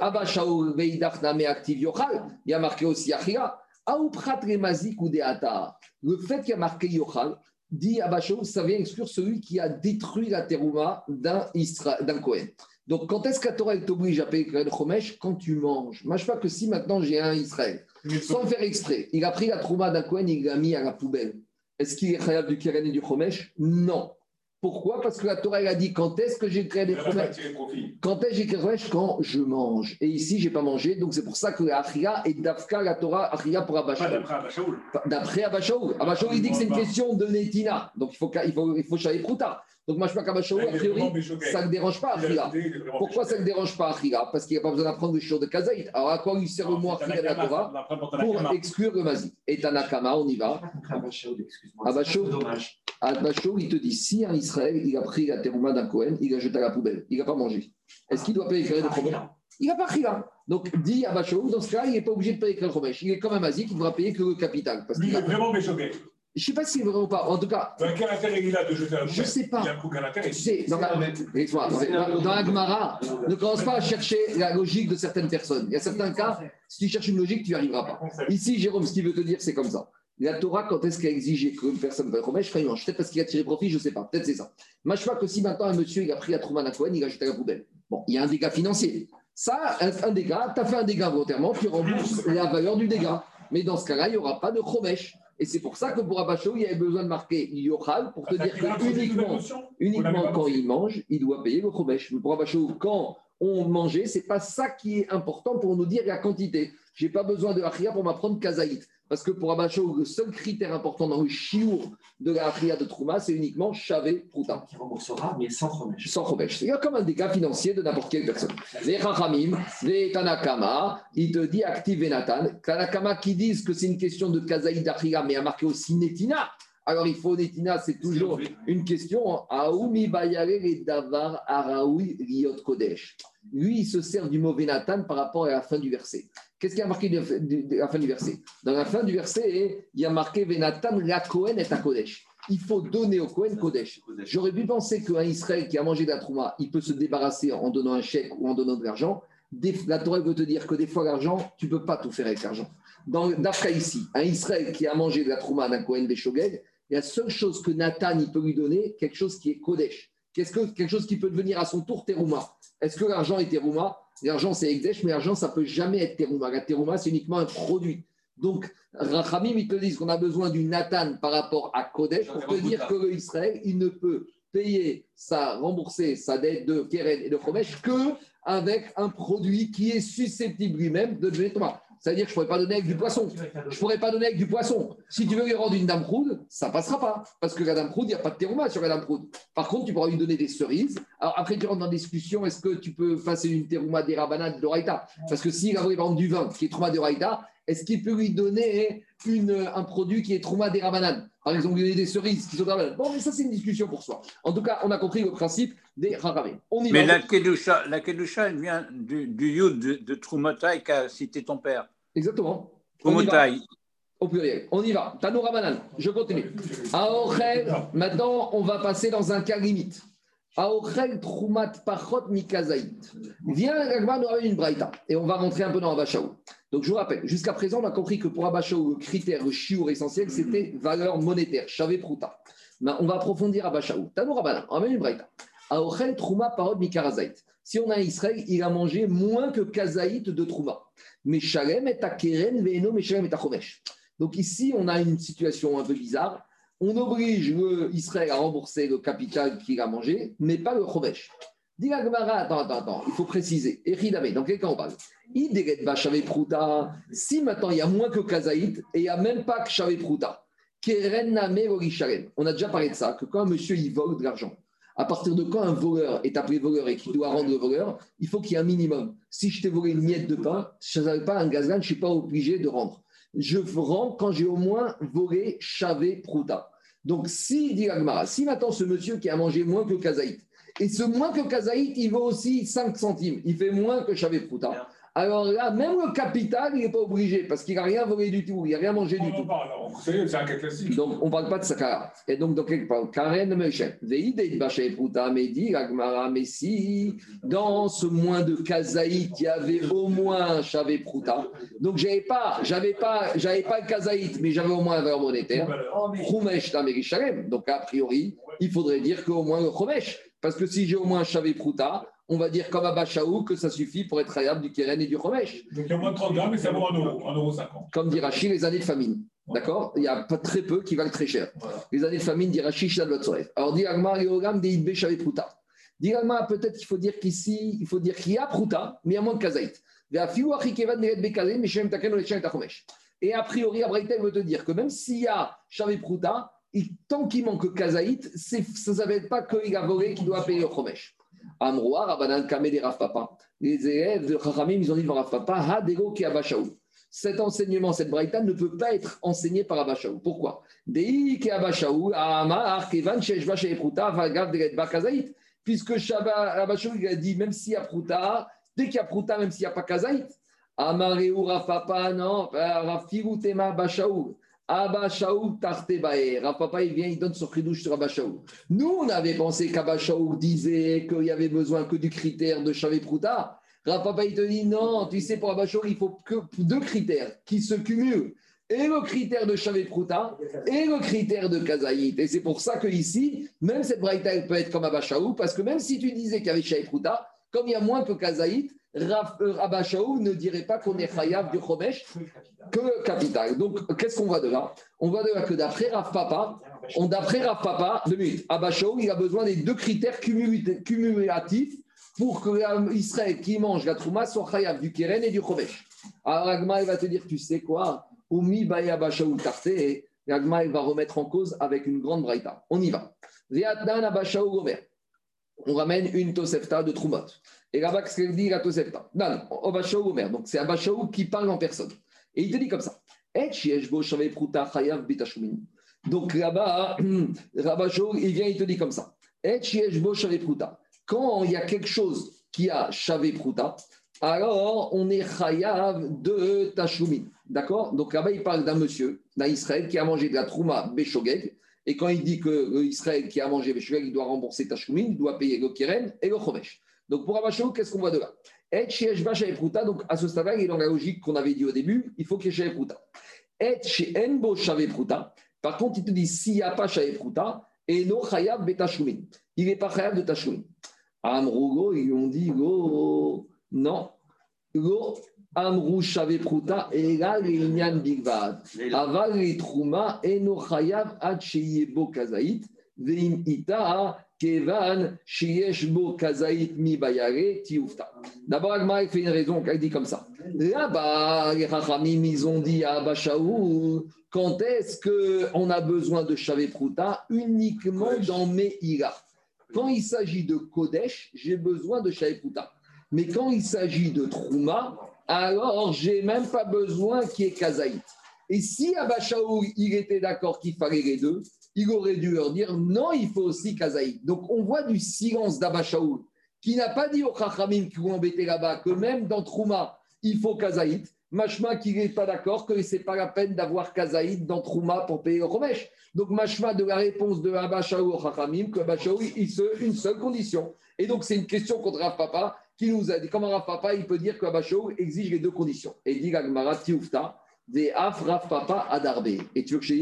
Abashaou Veidar Name Active Yochal, il y a marqué aussi Achira. Aouprat Remazik ou Deata. Le fait qu'il y a marqué Yochal, dit Abashaou, ça vient exclure celui qui a détruit la terouma d'un Kohen. Donc, quand est-ce que la Torah t'oblige à payer le Chomesh? Quand tu manges. Sais pas que si maintenant j'ai un Israël, sans faire exprès, il a pris la trouma d'un Kohen, il l'a mis à la poubelle. Est-ce qu'il est khayab du Keren et du Chomesh? Non. Pourquoi? Parce que la Torah a dit quand est-ce que j'ai créé des Quand est-ce que j'ai créé des Quand je mange. Et ici, j'ai pas mangé. Donc, c'est pour ça que Achia est d'Afka, la Torah, Achia pour Abashaoul. D'après Abashaoul. Abashaoul, il dit que c'est une question de Netina. Donc, il faut, il faut, il faut. Donc, moi, je pas qu'Abashaoul, a priori, ça ne dérange pas Achia. Pourquoi ça ne dérange pas Achia? Parce qu'il n'y a pas besoin d'apprendre le chiour de Kazaït. Alors, à quoi lui sert le mot Achia de la Torah? Pour exclure le Mazi. Et Tanakama, on y va. Abashaoul, excuse-moi. Abashaoul, Abashaoul, il te dit si un Israël, il a pris la terouma d'un Cohen, il l'a jeté à la poubelle, il n'a pas mangé. Est-ce qu'il doit payer le de Il n'a pas pris là. Donc, dit Abashaoul, dans ce cas, il n'est pas obligé de payer le Chomesh. Il est comme un Mazi qui devra payer que le capital. Parce Lui, il est vraiment méchoqué. Je ne sais pas si c'est vrai ou pas. En tout cas. Ben, quel intérêt il a de jeter à la poubelle Je ne sais pas. Il a aucun intérêt. Tu sais, dans la, dans, dans la Gemara, ne commence pas à chercher la logique de certaines personnes. Il y a certains cas, si tu cherches une logique, tu n'y arriveras pas. Ici, Jérôme, ce qu'il veut te dire, c'est comme ça. La Torah, quand est-ce qu'elle exige qu'une personne va quand il mange Peut-être parce qu'il a tiré profit, je ne sais pas. Peut-être c'est ça. Moi, je crois que si maintenant un monsieur il a pris la Trouma d'un Cohen, il a jeté à la poubelle. Bon, il y a un dégât financier. Ça, un, un dégât, tu as fait un dégât volontairement, tu rembourses la valeur du dégât. Mais dans ce cas-là, il n'y aura pas de Chomesh. Et c'est pour ça que pour Abachou, il y avait besoin de marquer Yochal pour te dire que uniquement, uniquement quand il mange, il doit payer le Chomesh. Mais pour Abachou, quand on mangeait, c'est pas ça qui est important pour nous dire la quantité. Je n'ai pas besoin de Achia pour m'apprendre Kazaït. Parce que pour Abachou, le seul critère important dans le chiour de la Achia de Trouma, c'est uniquement Chavé Prouta. Qui remboursera, mais sans Chomesh. Sans Chomesh. C'est comme un dégât financier de n'importe quelle personne. Les Rachamim, les Tanakama, il te dit active Nathan. Tanakama qui disent que c'est une question de Kazaït d'Achia, mais a marqué aussi Netina. Alors, il faut, Netina, c'est toujours une question. Aoumi Bayare et Davar Araoui Riot Kodesh. Lui, il se sert du mauvais Nathan par rapport à la fin du verset. Qu'est-ce qu'il y a marqué de la fin du verset? Dans la fin du verset, il y a marqué Venatan la Kohen est à Kodesh. Il faut donner au Kohen Kodesh. J'aurais pu penser qu'un Israël qui a mangé de la Trouma, il peut se débarrasser en donnant un chèque ou en donnant de l'argent. La Torah veut te dire que des fois, l'argent, tu ne peux pas tout faire avec l'argent. Dans Dafka ici, un Israël qui a mangé de la Trouma d'un Kohen Beshogeg, la seule chose que Nathan il peut lui donner, quelque chose qui est Kodesh. Qu'est-ce que, quelque chose qui peut devenir à son tour Terouma. Est-ce que l'argent est Terouma L'argent, c'est Ekdesh, mais l'argent, ça peut jamais être Terouma. La Terouma, c'est uniquement un produit. Donc, Rachamim, ils te disent qu'on a besoin du Nathan par rapport à Kodesh pour te dire que l'Israël, il ne peut payer, sa, rembourser sa dette de Keren et de Chomesh que avec un produit qui est susceptible lui-même de devenir Thomas. C'est-à-dire que je ne pourrais pas donner avec du poisson. Je ne pourrais pas donner avec du poisson. Si tu veux lui rendre une dame proude, ça ne passera pas. Parce que la dame proude, il n'y a pas de terouma sur la dame proude. Par contre, tu pourras lui donner des cerises. Alors après, tu rentres dans discussion est-ce que tu peux passer une terouma des rabanades de Raïta Parce que s'il a voulu vendre du vin qui est trauma de Raïta, est-ce qu'il peut lui donner une, un produit qui est trauma des rabanades Par exemple, lui donner des cerises qui sont rabanades. Bon, mais ça, c'est une discussion pour soi. En tout cas, on a compris le principe des raramé. Mais la kedusha, la kedusha, elle vient du, du yud de, de qu'a cité ton père. Exactement. Trumotai. Au pluriel. On y va. Tano Ramanan. Je continue. Aochel, maintenant, on va passer dans un cas limite. Aochel Trumat Pachot Mikazaït. Viens, Gagma nous ramène une braïta. Et on va rentrer un peu dans Abashaou. Donc, je vous rappelle, jusqu'à présent, on a compris que pour Abashaou, le critère, le chiour essentiel, c'était valeur monétaire, Chavé Prouta. on va approfondir Abashaou. Tano Ramanan, on ramène une braïta. Aochel Truma Pachot Mikarazaït. Si on a Israël, il a mangé moins que Kazaït de Trouma. Mais Shalem est à Keren, Veno, mais Shalem est à Chomesh. Donc ici, on a une situation un peu bizarre. On oblige Israël à rembourser le capital qu'il a mangé, mais pas le Chomesh. Dis attends, attends, attends, il faut préciser. Eridame, dans quel cas on parle? Prouta. Si maintenant il y a moins que Kazaït et il n'y a même pas que Chavé Prouta, on a déjà parlé de ça, que quand un monsieur il vole de l'argent, à partir de quand un voleur est appelé voleur et qu'il doit rendre le voleur, il faut qu'il y ait un minimum. Si je t'ai volé une miette de pain, je n'avais pas un gazan, je ne suis pas obligé de rendre. Je rends quand j'ai au moins volé chavé prouta. Donc, si, dit Agmara, si maintenant ce monsieur qui a mangé moins que Kazaït, et ce moins que Kazaït, il vaut aussi 5 centimes, il fait moins que chavé prouta. Alors là, même le capital, il n'est pas obligé parce qu'il n'a rien volé du tout, il n'a rien mangé du tout. C'est un cas classique. Donc, on ne parle pas de ça. Et donc, dans quelque part, Karen Meshem, mais si dans ce moins de Kazaït, il y avait au moins Chavé Prouta. Donc, je n'avais pas, j'avais pas, j'avais pas le Kazaït, mais j'avais au moins un valeur monétaire. Chumesh Donc, a priori, il faudrait dire qu'au moins le Chumesh. Parce que si j'ai au moins Chavé Prouta, on va dire comme à Bachaou que ça suffit pour être rayable du Keren et du Chomesh. Donc il y a moins de 30 grammes et ça vaut 1 euro, 1 euro 50. Comme dit Rachid, les années de famine. D'accord? Il y a pas très peu qui valent très cher. Les années de famine, dit Rachid, Shadlotsorev. Alors, dit Agmar, Yogam, des Idbe, Chavé Prouta. Dit Agmar, peut-être qu'il faut dire qu'ici, il faut dire qu'il y a Prouta, mais il y a moins de Kazaït. Et a priori, Abraïtel veut te dire que même s'il y a Chavé Prouta, tant qu'il manque Kazaït, ça ne s'appelle pas qu'il a volé qui doit payer le Chomesh. Amroa, Rabbanan Kameh et Papa. Les élèves de Chachamim, ils ont dit devant Rav Papa, Hadego ki Abashaou. Cet enseignement, cette braïta ne peut pas être enseigné par Abashaou. Pourquoi? Dei ki Abashaou, Amar, Kevan, Sheshba, Shepruta, Vagav, Deretba, Kazaït. Puisque Abashaou, a dit, même s'il y a Pruta, dès qu'il y a Pruta, même s'il n'y a pas Kazaït, Amareu, Rav Papa, non, Rav Tema, Abashaou. Abba Shaouk Tartebae. Papa, il vient, il donne son chidouche sur Abba Nous, on avait pensé qu'Abba disait qu'il y avait besoin que du critère de Chavé Prouta. Papa, il te dit non, tu sais, pour Abba il faut que deux critères qui se cumulent. Et le critère de Chavé Prouta et le critère de Kazaït. Et c'est pour ça que ici, même cette braïta, peut être comme Abba parce que même si tu disais qu'il y avait Chavé Prouta, comme il y a moins que Kazaït, Rabba ne dirait pas qu'on est chayav du Chomesh que capital. Donc, qu'est-ce qu'on voit de là? On voit de là que d'après Rav Papa, d'après Rav Papa, de minute, il a besoin des deux critères cumulatifs pour que Israël qui mange la trouma soit chayav du Keren et du Chomesh. Alors, Agma, il va te dire, tu sais quoi? Umi Baya Abashaou Tarte, et Agma, il va remettre en cause avec une grande braïta. On y va. On ramène une Tosefta de Troumot. Et là-bas, qu'est-ce qu'il dit la Tosefta Non, Obashaou Omer. Donc, c'est Abashaou qui parle en personne. Et il te dit comme ça. Donc là-bas, Rabashaou, il vient, il te dit comme ça. Quand il y a quelque chose qui a chavé pruta, alors on est chayav de tashlumin. D'accord? Donc là-bas, il parle d'un monsieur, d'un Israël qui a mangé de la trouma beshogeg. Et quand il dit que l'Israël qui a mangé beshogeg, il doit rembourser tashlumin, il doit payer le keren et le chomesh. Donc pour Abashou, qu'est-ce qu'on voit de là? Et donc à ce stade-là, il est dans la logique qu'on avait dit au début, il faut qu'il y ait Pruta. Et chez Enbo Pruta, par contre, il te dit s'il n'y a pas Pruta, et no Chayab Betashumin. Il n'est pas Chayab de Tashumin. Amrugo, ils ont dit go, non. Go, Amrou Pruta, et là, l'Inyan Bigvad. Aval Trouma, et no Chayab Ad Sheyebo Kazaït, Veim Ita, Kevan, Shieshbo, Kazaït, Mi, Bayare. D'abord, Agma fait une raison, elle dit comme ça. Là-bas, les Rachamim, ils ont dit à Abachaou, quand est-ce qu'on a besoin de Chavé Prouta Uniquement dans Meïra. Quand il s'agit de Kodesh, j'ai besoin de Chavé Prouta. Mais quand il s'agit de Trouma, alors j'ai même pas besoin qu'il y ait Kazaït. Et si Abachaou, il était d'accord qu'il fallait les deux, il aurait dû leur dire non, il faut aussi Kazaïd. Donc on voit du silence d'Abashaoul qui n'a pas dit aux Chachamim qui vont embêter là-bas que même dans Trouma, il faut Kazaïd. Machma qui n'est pas d'accord que ce n'est pas la peine d'avoir Kazaïd dans Trouma pour payer le Romesh. Donc Machma de la réponse de Abashaoul au Chachamim que Abashaoul, il se une seule condition. Et donc c'est une question contre Rav Papa qui nous a dit comment Rav Papa il peut dire que Abashaoul exige les deux conditions. Et dit Gagmara Tioufta, des Af Rav Papa Adarbe. Et tu veux que je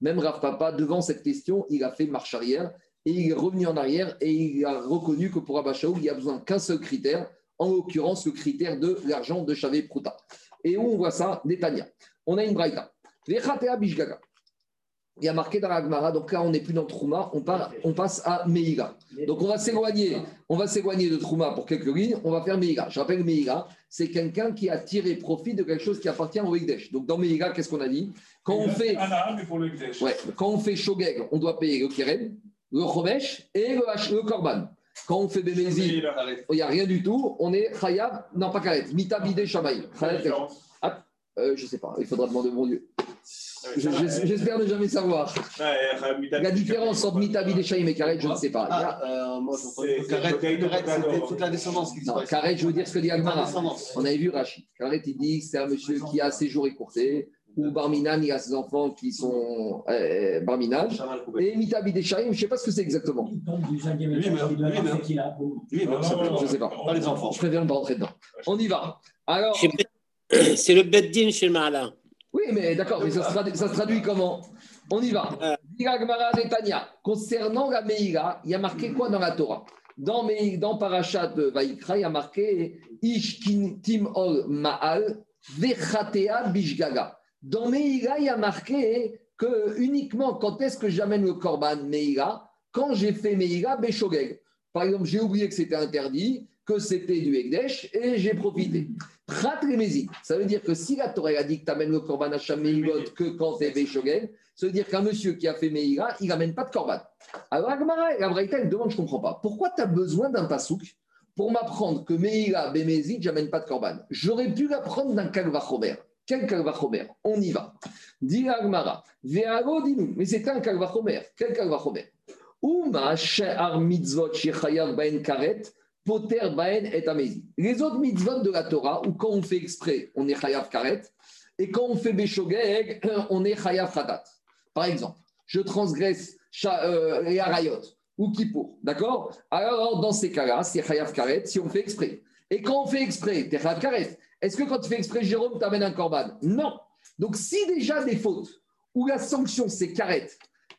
même Rav Papa, devant cette question, il a fait marche arrière et il est revenu en arrière et il a reconnu que pour Abachaou, il n'y a besoin qu'un seul critère, en l'occurrence le critère de l'argent de Chavé Prouta. Et où on voit ça Netanya. On a une braïta. Il y a marqué dans la Gemara, donc là on n'est plus dans Trouma, on, on passe à Meïga. Donc on va s'éloigner, on va s'éloigner de Trouma pour quelques lignes, on va faire Meïga. Je rappelle Meïga, c'est quelqu'un qui a tiré profit de quelque chose qui appartient au Ekdesh. Donc dans Meïga, qu'est-ce qu'on a dit? Quand on, fait, ouais, quand on fait Shogeg, on doit payer le Keren, le Chomesh et le, le Korban. Quand on fait Bémézi, il n'y a rien du tout, on est Khayab, non pas Karet, Mitabide Shamaï. Ah, euh, je ne sais pas, il faudra demander mon Dieu. J'espère ne jamais savoir. La différence entre Mitabi, Shaim et Karet, je ne sais pas. Ah, euh, c'est toute la descendance qui Non, Karet, je veux dire ce que dit Agmara. On avait vu Rachid. Karet, il dit que c'est un monsieur qui a ses jours écourtés. Ou Barminan, il a ses enfants qui sont euh, Barminan. Et Mitabi Deshaim, je ne sais pas ce que c'est exactement. Je ne sais pas. Pas les enfants. Je préfère ne pas rentrer dedans. On y va. Alors. C'est le Beddin chez le Mahala. Oui, mais d'accord, mais ça se, traduit, comment? On y va. Concernant la Meïra, il y a marqué quoi dans la Torah? Dans, dans Parashat Vaikra, il y a marqué Ishkin Tim Ol Ma'al Vechatea Bishgaga. Dans Meïra, il y a marqué que uniquement quand est-ce que j'amène le Korban Meïra Quand j'ai fait Meïra Beshogeg. Par exemple, j'ai oublié que c'était interdit, que c'était du Ekdesh et j'ai profité. Prat ça veut dire que si la Torah a dit que tu amènes le Korban Hacham que quand tu es Veshogen, ça veut dire qu'un monsieur qui a fait Meïra, il n'amène pas de Korban. Alors Agmara, la Braïta, elle demande, je ne comprends pas. Pourquoi tu as besoin d'un pasouk pour m'apprendre que Meïra, Bémézid, j'amène pas de Korban? J'aurais pu l'apprendre d'un Kalvachomer. Quel Kalvachomer On y va. Dis Agmara, Veago, dis-nous, mais c'est un Kalvachomer. Quel Kalvachomer Uma she'ar mitzvot karet Poter Baen et. Les autres mitzvot de la Torah, où quand on fait exprès, on est Chayav Karet, et quand on fait Beshogeg, on est Chayav Khatat. Par exemple, je transgresse euh, les Arayot ou Kippour, d'accord? Alors, dans ces cas-là, c'est Chayav Karet si on fait exprès. Et quand on fait exprès, es Chayav Karet. Est-ce que quand tu fais exprès, Jérôme, t'amènes un korban? Non. Donc, si déjà des fautes où la sanction c'est Karet,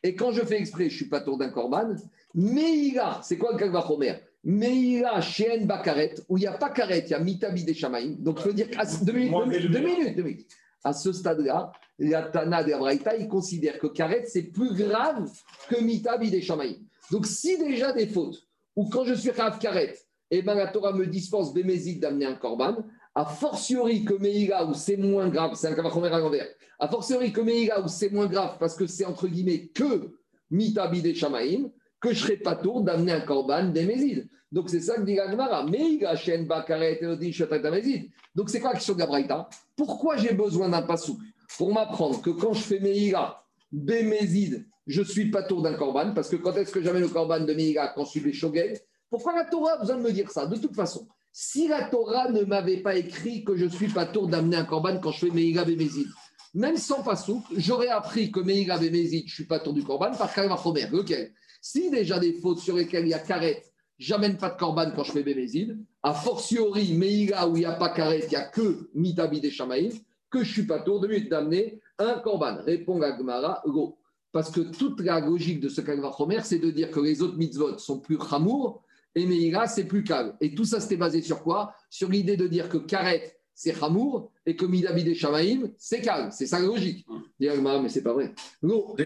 et quand je fais exprès, je suis pas tour d'un korban, mais c'est quoi le Kalvachomer Meïra Sheen Bakaret, où il n'y a pas Karet, il y a Mitabi des Shamaïm. Donc, je veux dire, deux, minutes, deux, minutes, À ce stade-là, la Tana de Abraïta, il considère que Karet, c'est plus grave que Mitabi des Shamaïm. Donc, si déjà des fautes, ou quand je suis Rav Karet, et ben la Torah me dispense Bémézid d'amener un korban, a fortiori que Meïra, où c'est moins grave, c'est un Kavachomer à l'envers, a fortiori que Meïra, où c'est moins grave, parce que c'est entre guillemets que Mitabi des Shamaïm, que je serais pas tour d'amener un korban des Mézides. Donc c'est ça que dit Gagmara. Mais il Bakaret et Donc c'est quoi la question de la Braïta? Pourquoi j'ai besoin d'un pasouk Pour m'apprendre que quand je fais Meïga, Bémézid, je ne suis pas tour d'un korban, parce que quand est-ce que j'amène le korban de Meïga quand je suis les Pourquoi la Torah a besoin de me dire ça? De toute façon, si la Torah ne m'avait pas écrit que je suis pas tour d'amener un korban quand je fais Meïga Bémézid, même sans pasouk, j'aurais appris que Meïga Bémézid, je suis pas tour du korban par Kalma Chomer. Lequel? Si déjà des fautes sur lesquelles il y a karet, j'amène pas de korban quand je fais bémézid, a fortiori, Meïga où il n'y a pas karet, il n'y a que mitabi des shamaïm, que je suis pas tour de lui d'amener un korban. Répond Agmara, go. Parce que toute la logique de ce Kalvachomer, c'est de dire que les autres mitzvot sont plus chamour et Meïga, c'est plus calme. Et tout ça, c'était basé sur quoi? Sur l'idée de dire que karet, c'est Hamour, et que Midavid et Shamaïm, c'est calme. C'est ça la logique. mais c'est pas vrai. Non,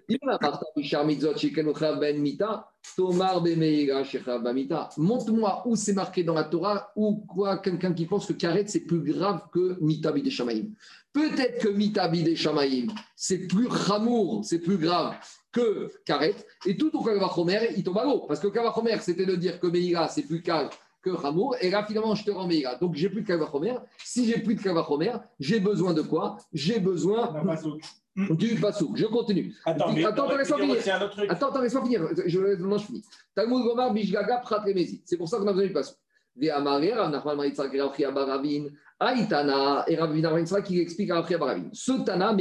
Montre-moi où c'est marqué dans la Torah, ou quoi quelqu'un qui pense que Karet, c'est plus grave que Mitabid et Shamaïm. Peut-être que Mitabid et Shamaïm, c'est plus Hamour, c'est plus grave que Karet, et tout au Kavachomer, il tombe à l'eau. Parce que Kavachomer, c'était de dire que Meïga, c'est plus calme que Ramour. Et là, finalement, je te rends Meïra. Donc, j'ai plus de Kavachomer. Si j'ai plus de Kavachomer, j'ai besoin de quoi? J'ai besoin du Pasouk. Je continue. Attends, attends, attends laisse-moi finir. Attends, attends, laisse-moi finir. Je, je, je finis. Talmud Gomar, Bishgaga, C'est pour ça qu'on a besoin du et Rabbi Narvaïtzra qui explique à Baravin. Ce Tana,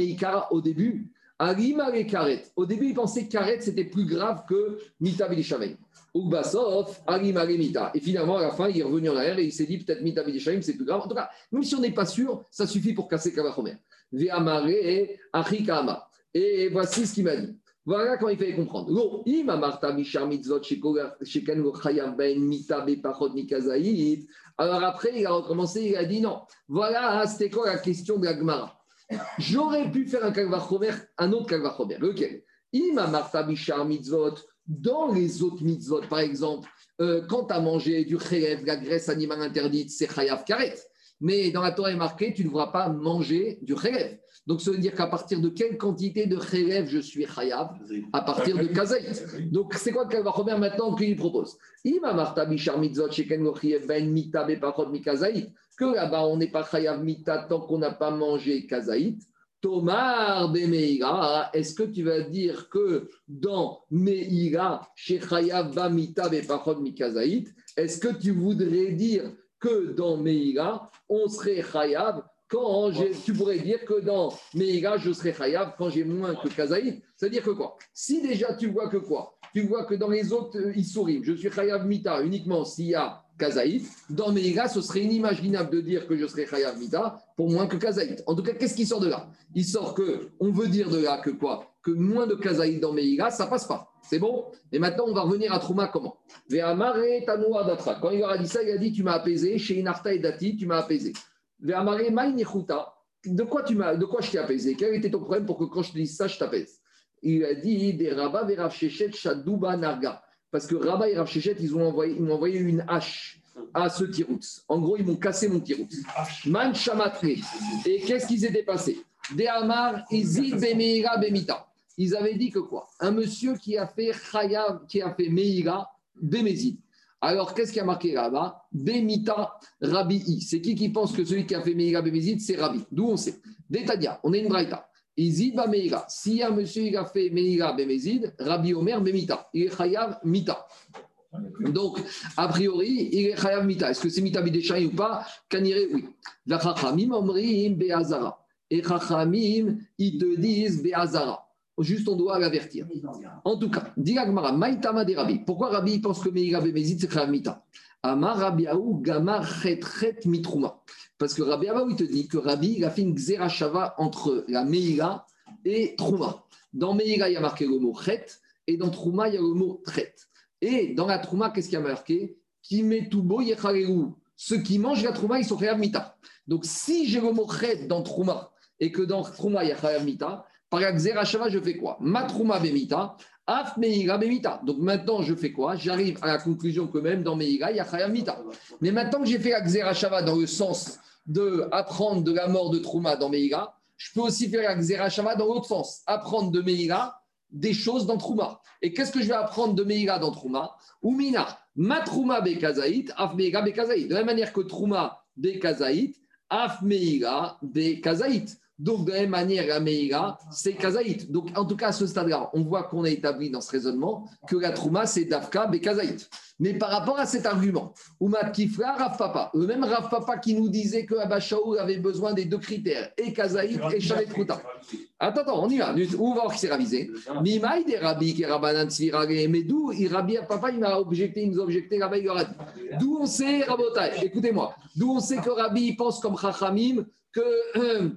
au début, Alima et Karet. Au début, il pensait que Karet, c'était plus grave que Mita Bilishamein. Ugbasov, Alima Mita. Et finalement, à la fin, il est revenu en arrière et il s'est dit peut-être Mita Bilishamein, c'est plus grave. En tout cas, même si on n'est pas sûr, ça suffit pour casser Kavachomer. Ve'amare et Achikama. Et voici ce qu'il m'a dit. Voilà comment il fallait comprendre. Alors après, il a recommencé, il a dit non. Voilà, c'était quoi la question de la Gemara? J'aurais pu faire un Kalvachomer, un autre Kalvachomer. Lequel Ima Marta Bishar Mitzvot, dans les autres mitzvot, par exemple, euh, quand tu as mangé du khelev, la graisse animale interdite, c'est chayav karet. Mais dans la Torah est marqué, tu ne devras pas manger du khelev. Donc, ça veut dire qu'à partir de quelle quantité de khelev je suis chayav À partir de kazaït. Donc, c'est quoi va remettre maintenant qu'il propose? Ima marta bishar mitzvot sheken ben mita bepachot mikazaït. Que là-bas, on n'est pas chayav mita tant qu'on n'a pas mangé kazaït. Tomar Bemeira, est-ce que tu vas dire que dans Meira, chez Chayav Bamita Bepachot Mikazaït, est-ce que tu voudrais dire que dans Meira, on serait Chayav quand tu pourrais dire que dans Meira, je serais Chayav quand j'ai moins que Kazaït? C'est-à-dire que quoi? Si déjà tu vois que quoi? Tu vois que dans les autres euh, Issourim, je suis Chayav Mita uniquement s'il y a Kazaït. Dans Meïga, ce serait inimaginable de dire que je serais Chayav Mita pour moins que Kazaït. En tout cas, qu'est-ce qui sort de là? Il sort que, on veut dire de là que quoi? Que moins de Kazaït dans Meïga, ça passe pas. C'est bon? Et maintenant, on va revenir à Trouma comment? Quand il aura dit ça, il a dit Tu m'as apaisé. Chez Inarta et Dati, tu m'as apaisé. De quoi, tu de quoi je t'ai apaisé? Quel était ton problème pour que quand je te dise ça, je t'apaise? Il a dit Des Shadouba Narga parce que Rabat et Rav ils m'ont envoyé une hache à ce tirout. En gros, ils m'ont cassé mon tirout. Man Et qu'est-ce qui s'était passé Des Amar, Izid Bemeira Bemita. Ils avaient dit que quoi? Un monsieur qui a fait Chayav, qui a fait Meira Bemezid. Alors, qu'est-ce qui a marqué là-bas? Bemita Rabi. C'est qui qui pense que celui qui a fait Meira Bemezid, c'est Rabi D'où on sait? Détadia, on est une braïta. Izid ba Meira. Si un monsieur il a fait Meira Bemezid, Rabbi Omer Bemita. Il est Chayav Mita. Donc, a priori, il est Chayav Mita. Est-ce que c'est Mita Bideshaï ou pas? Kanire, oui. La Chachamim Omrim Beazara. Et Chachamim, ils te disent Beazara. Juste, on doit l'avertir. En tout cas, dit Maïtama de Rabbi. Pourquoi Rabbi pense que Meira Bemezid, c'est Chayav Mita? Amar Rabiaou Gamar Chet Chet Mitrouma. Parce que Rabbi il te dit que Rabbi, il a fait une Xerashava entre la Meïra et Trouma. Dans Meïra, il y a marqué le mot Chet, et dans Trouma, il y a le mot Tret. Et dans la Trouma, qu'est-ce qu'il y a marqué? Kimetubo Ceux qui mangent la Trouma, ils sont Khayav Mita. Donc, si j'ai le mot Chet dans Trouma, et que dans Trouma, il y a par la Xerashava, je fais quoi? Ma Trouma Bemita, Af Meïra Bemita. Donc maintenant, je fais quoi? J'arrive à la conclusion que même dans Meïra, il y a Mita. Mais maintenant que j'ai fait la Xerashava dans le sens d'apprendre de la mort de Trouma dans Meïra, je peux aussi faire la Xerashava dans l'autre sens, apprendre de Meïra des choses dans Trouma. Et qu'est-ce que je vais apprendre de Meïra dans Trouma? Oumina, ma Trouma Bekazaït, Af Meïra Bekazaït. De la même manière que Trouma Bekazaït, Af Meïra Bekazaït. Donc, de la même manière, la Meïra, c'est Kazaït. Donc, en tout cas, à ce stade-là, on voit qu'on a établi dans ce raisonnement que la Trouma, c'est Dafka Bekazaït. Mais par rapport à cet argument, Oumat Kifra, Rav Papa, le même Rav Papa qui nous disait que Abba avait besoin des deux critères, et Kazaït et Chalet Prouta. Attends, attends, on y va. On va voir qui s'est ravisé? Mimaï des Rabbi qui Mais d'où Rabbi Papa, il m'a objecté, il nous a objecté, Rabbi. D'où on sait, Rabotai, écoutez-moi, d'où on sait que Rabbi pense comme Chachamim que.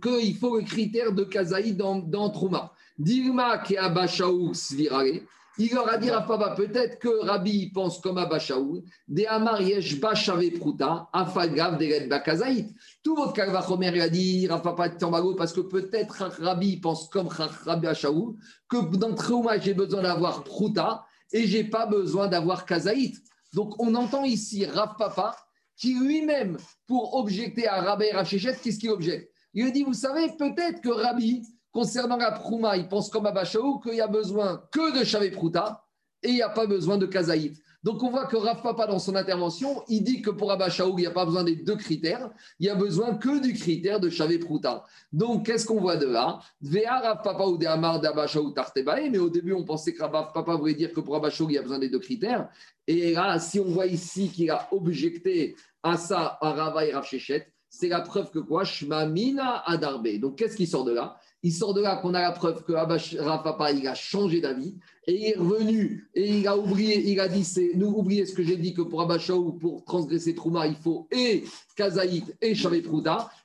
Qu'il faut le critère de Kazaï dans, dans Trouma. Dilma qui Abashaou Svirare, il leur a dit à Papa, peut-être que Rabbi pense comme Abashaou, de Amar Yesh Bashave Pruta, Afagav Deret Bakazaït. Tout votre Kalvachomer a dit, Papa Tambago, parce que peut-être Rabbi pense comme Rabbi Ashaou, que dans Trouma, j'ai besoin d'avoir Pruta et j'ai pas besoin d'avoir Kazaït. Donc on entend ici Rav Papa qui lui-même, pour objecter à Rabbi Rachéchet, qu'est-ce qu'il objecte? Il lui dit, vous savez, peut-être que Rabbi, concernant la Prouma, il pense comme Abachaou qu'il y a besoin que de Chavé Prouta et il n'y a pas besoin de Kazaït. Donc on voit que Rav Papa, dans son intervention, il dit que pour Abachaou, il n'y a pas besoin des deux critères, il n'y a besoin que du critère de Chavé Prouta. Donc qu'est-ce qu'on voit de là? Vea Rav Papa ou de Amar d'Abachaou Tartebae, mais au début on pensait que Rav Papa voulait dire que pour Abachaou, il y a besoin des deux critères. Et là, si on voit ici qu'il a objecté à ça à Rava et Rav Shechet, c'est la preuve que quoi Shmamina Adarbe. Donc qu'est-ce qui sort de là? Il sort de là qu'on a la preuve que Papa il a changé d'avis et il est revenu et il a oublié, il a dit c'est nous oubliez ce que j'ai dit que pour Abashaou, pour transgresser Trouma, il faut et Kazaït et Chavé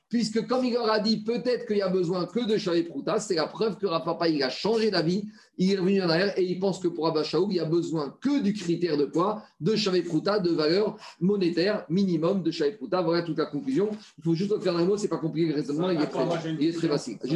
puisque comme il leur a dit peut-être qu'il y a besoin que de Chavé c'est la preuve que Papa il a changé d'avis il est revenu en arrière et il pense que pour Abachaou, il y a besoin que du critère de quoi De Chavé de valeur monétaire minimum de Chavé Voilà toute la conclusion. Il faut juste faire un mot, c'est pas compliqué le raisonnement, il est très, il est très facile.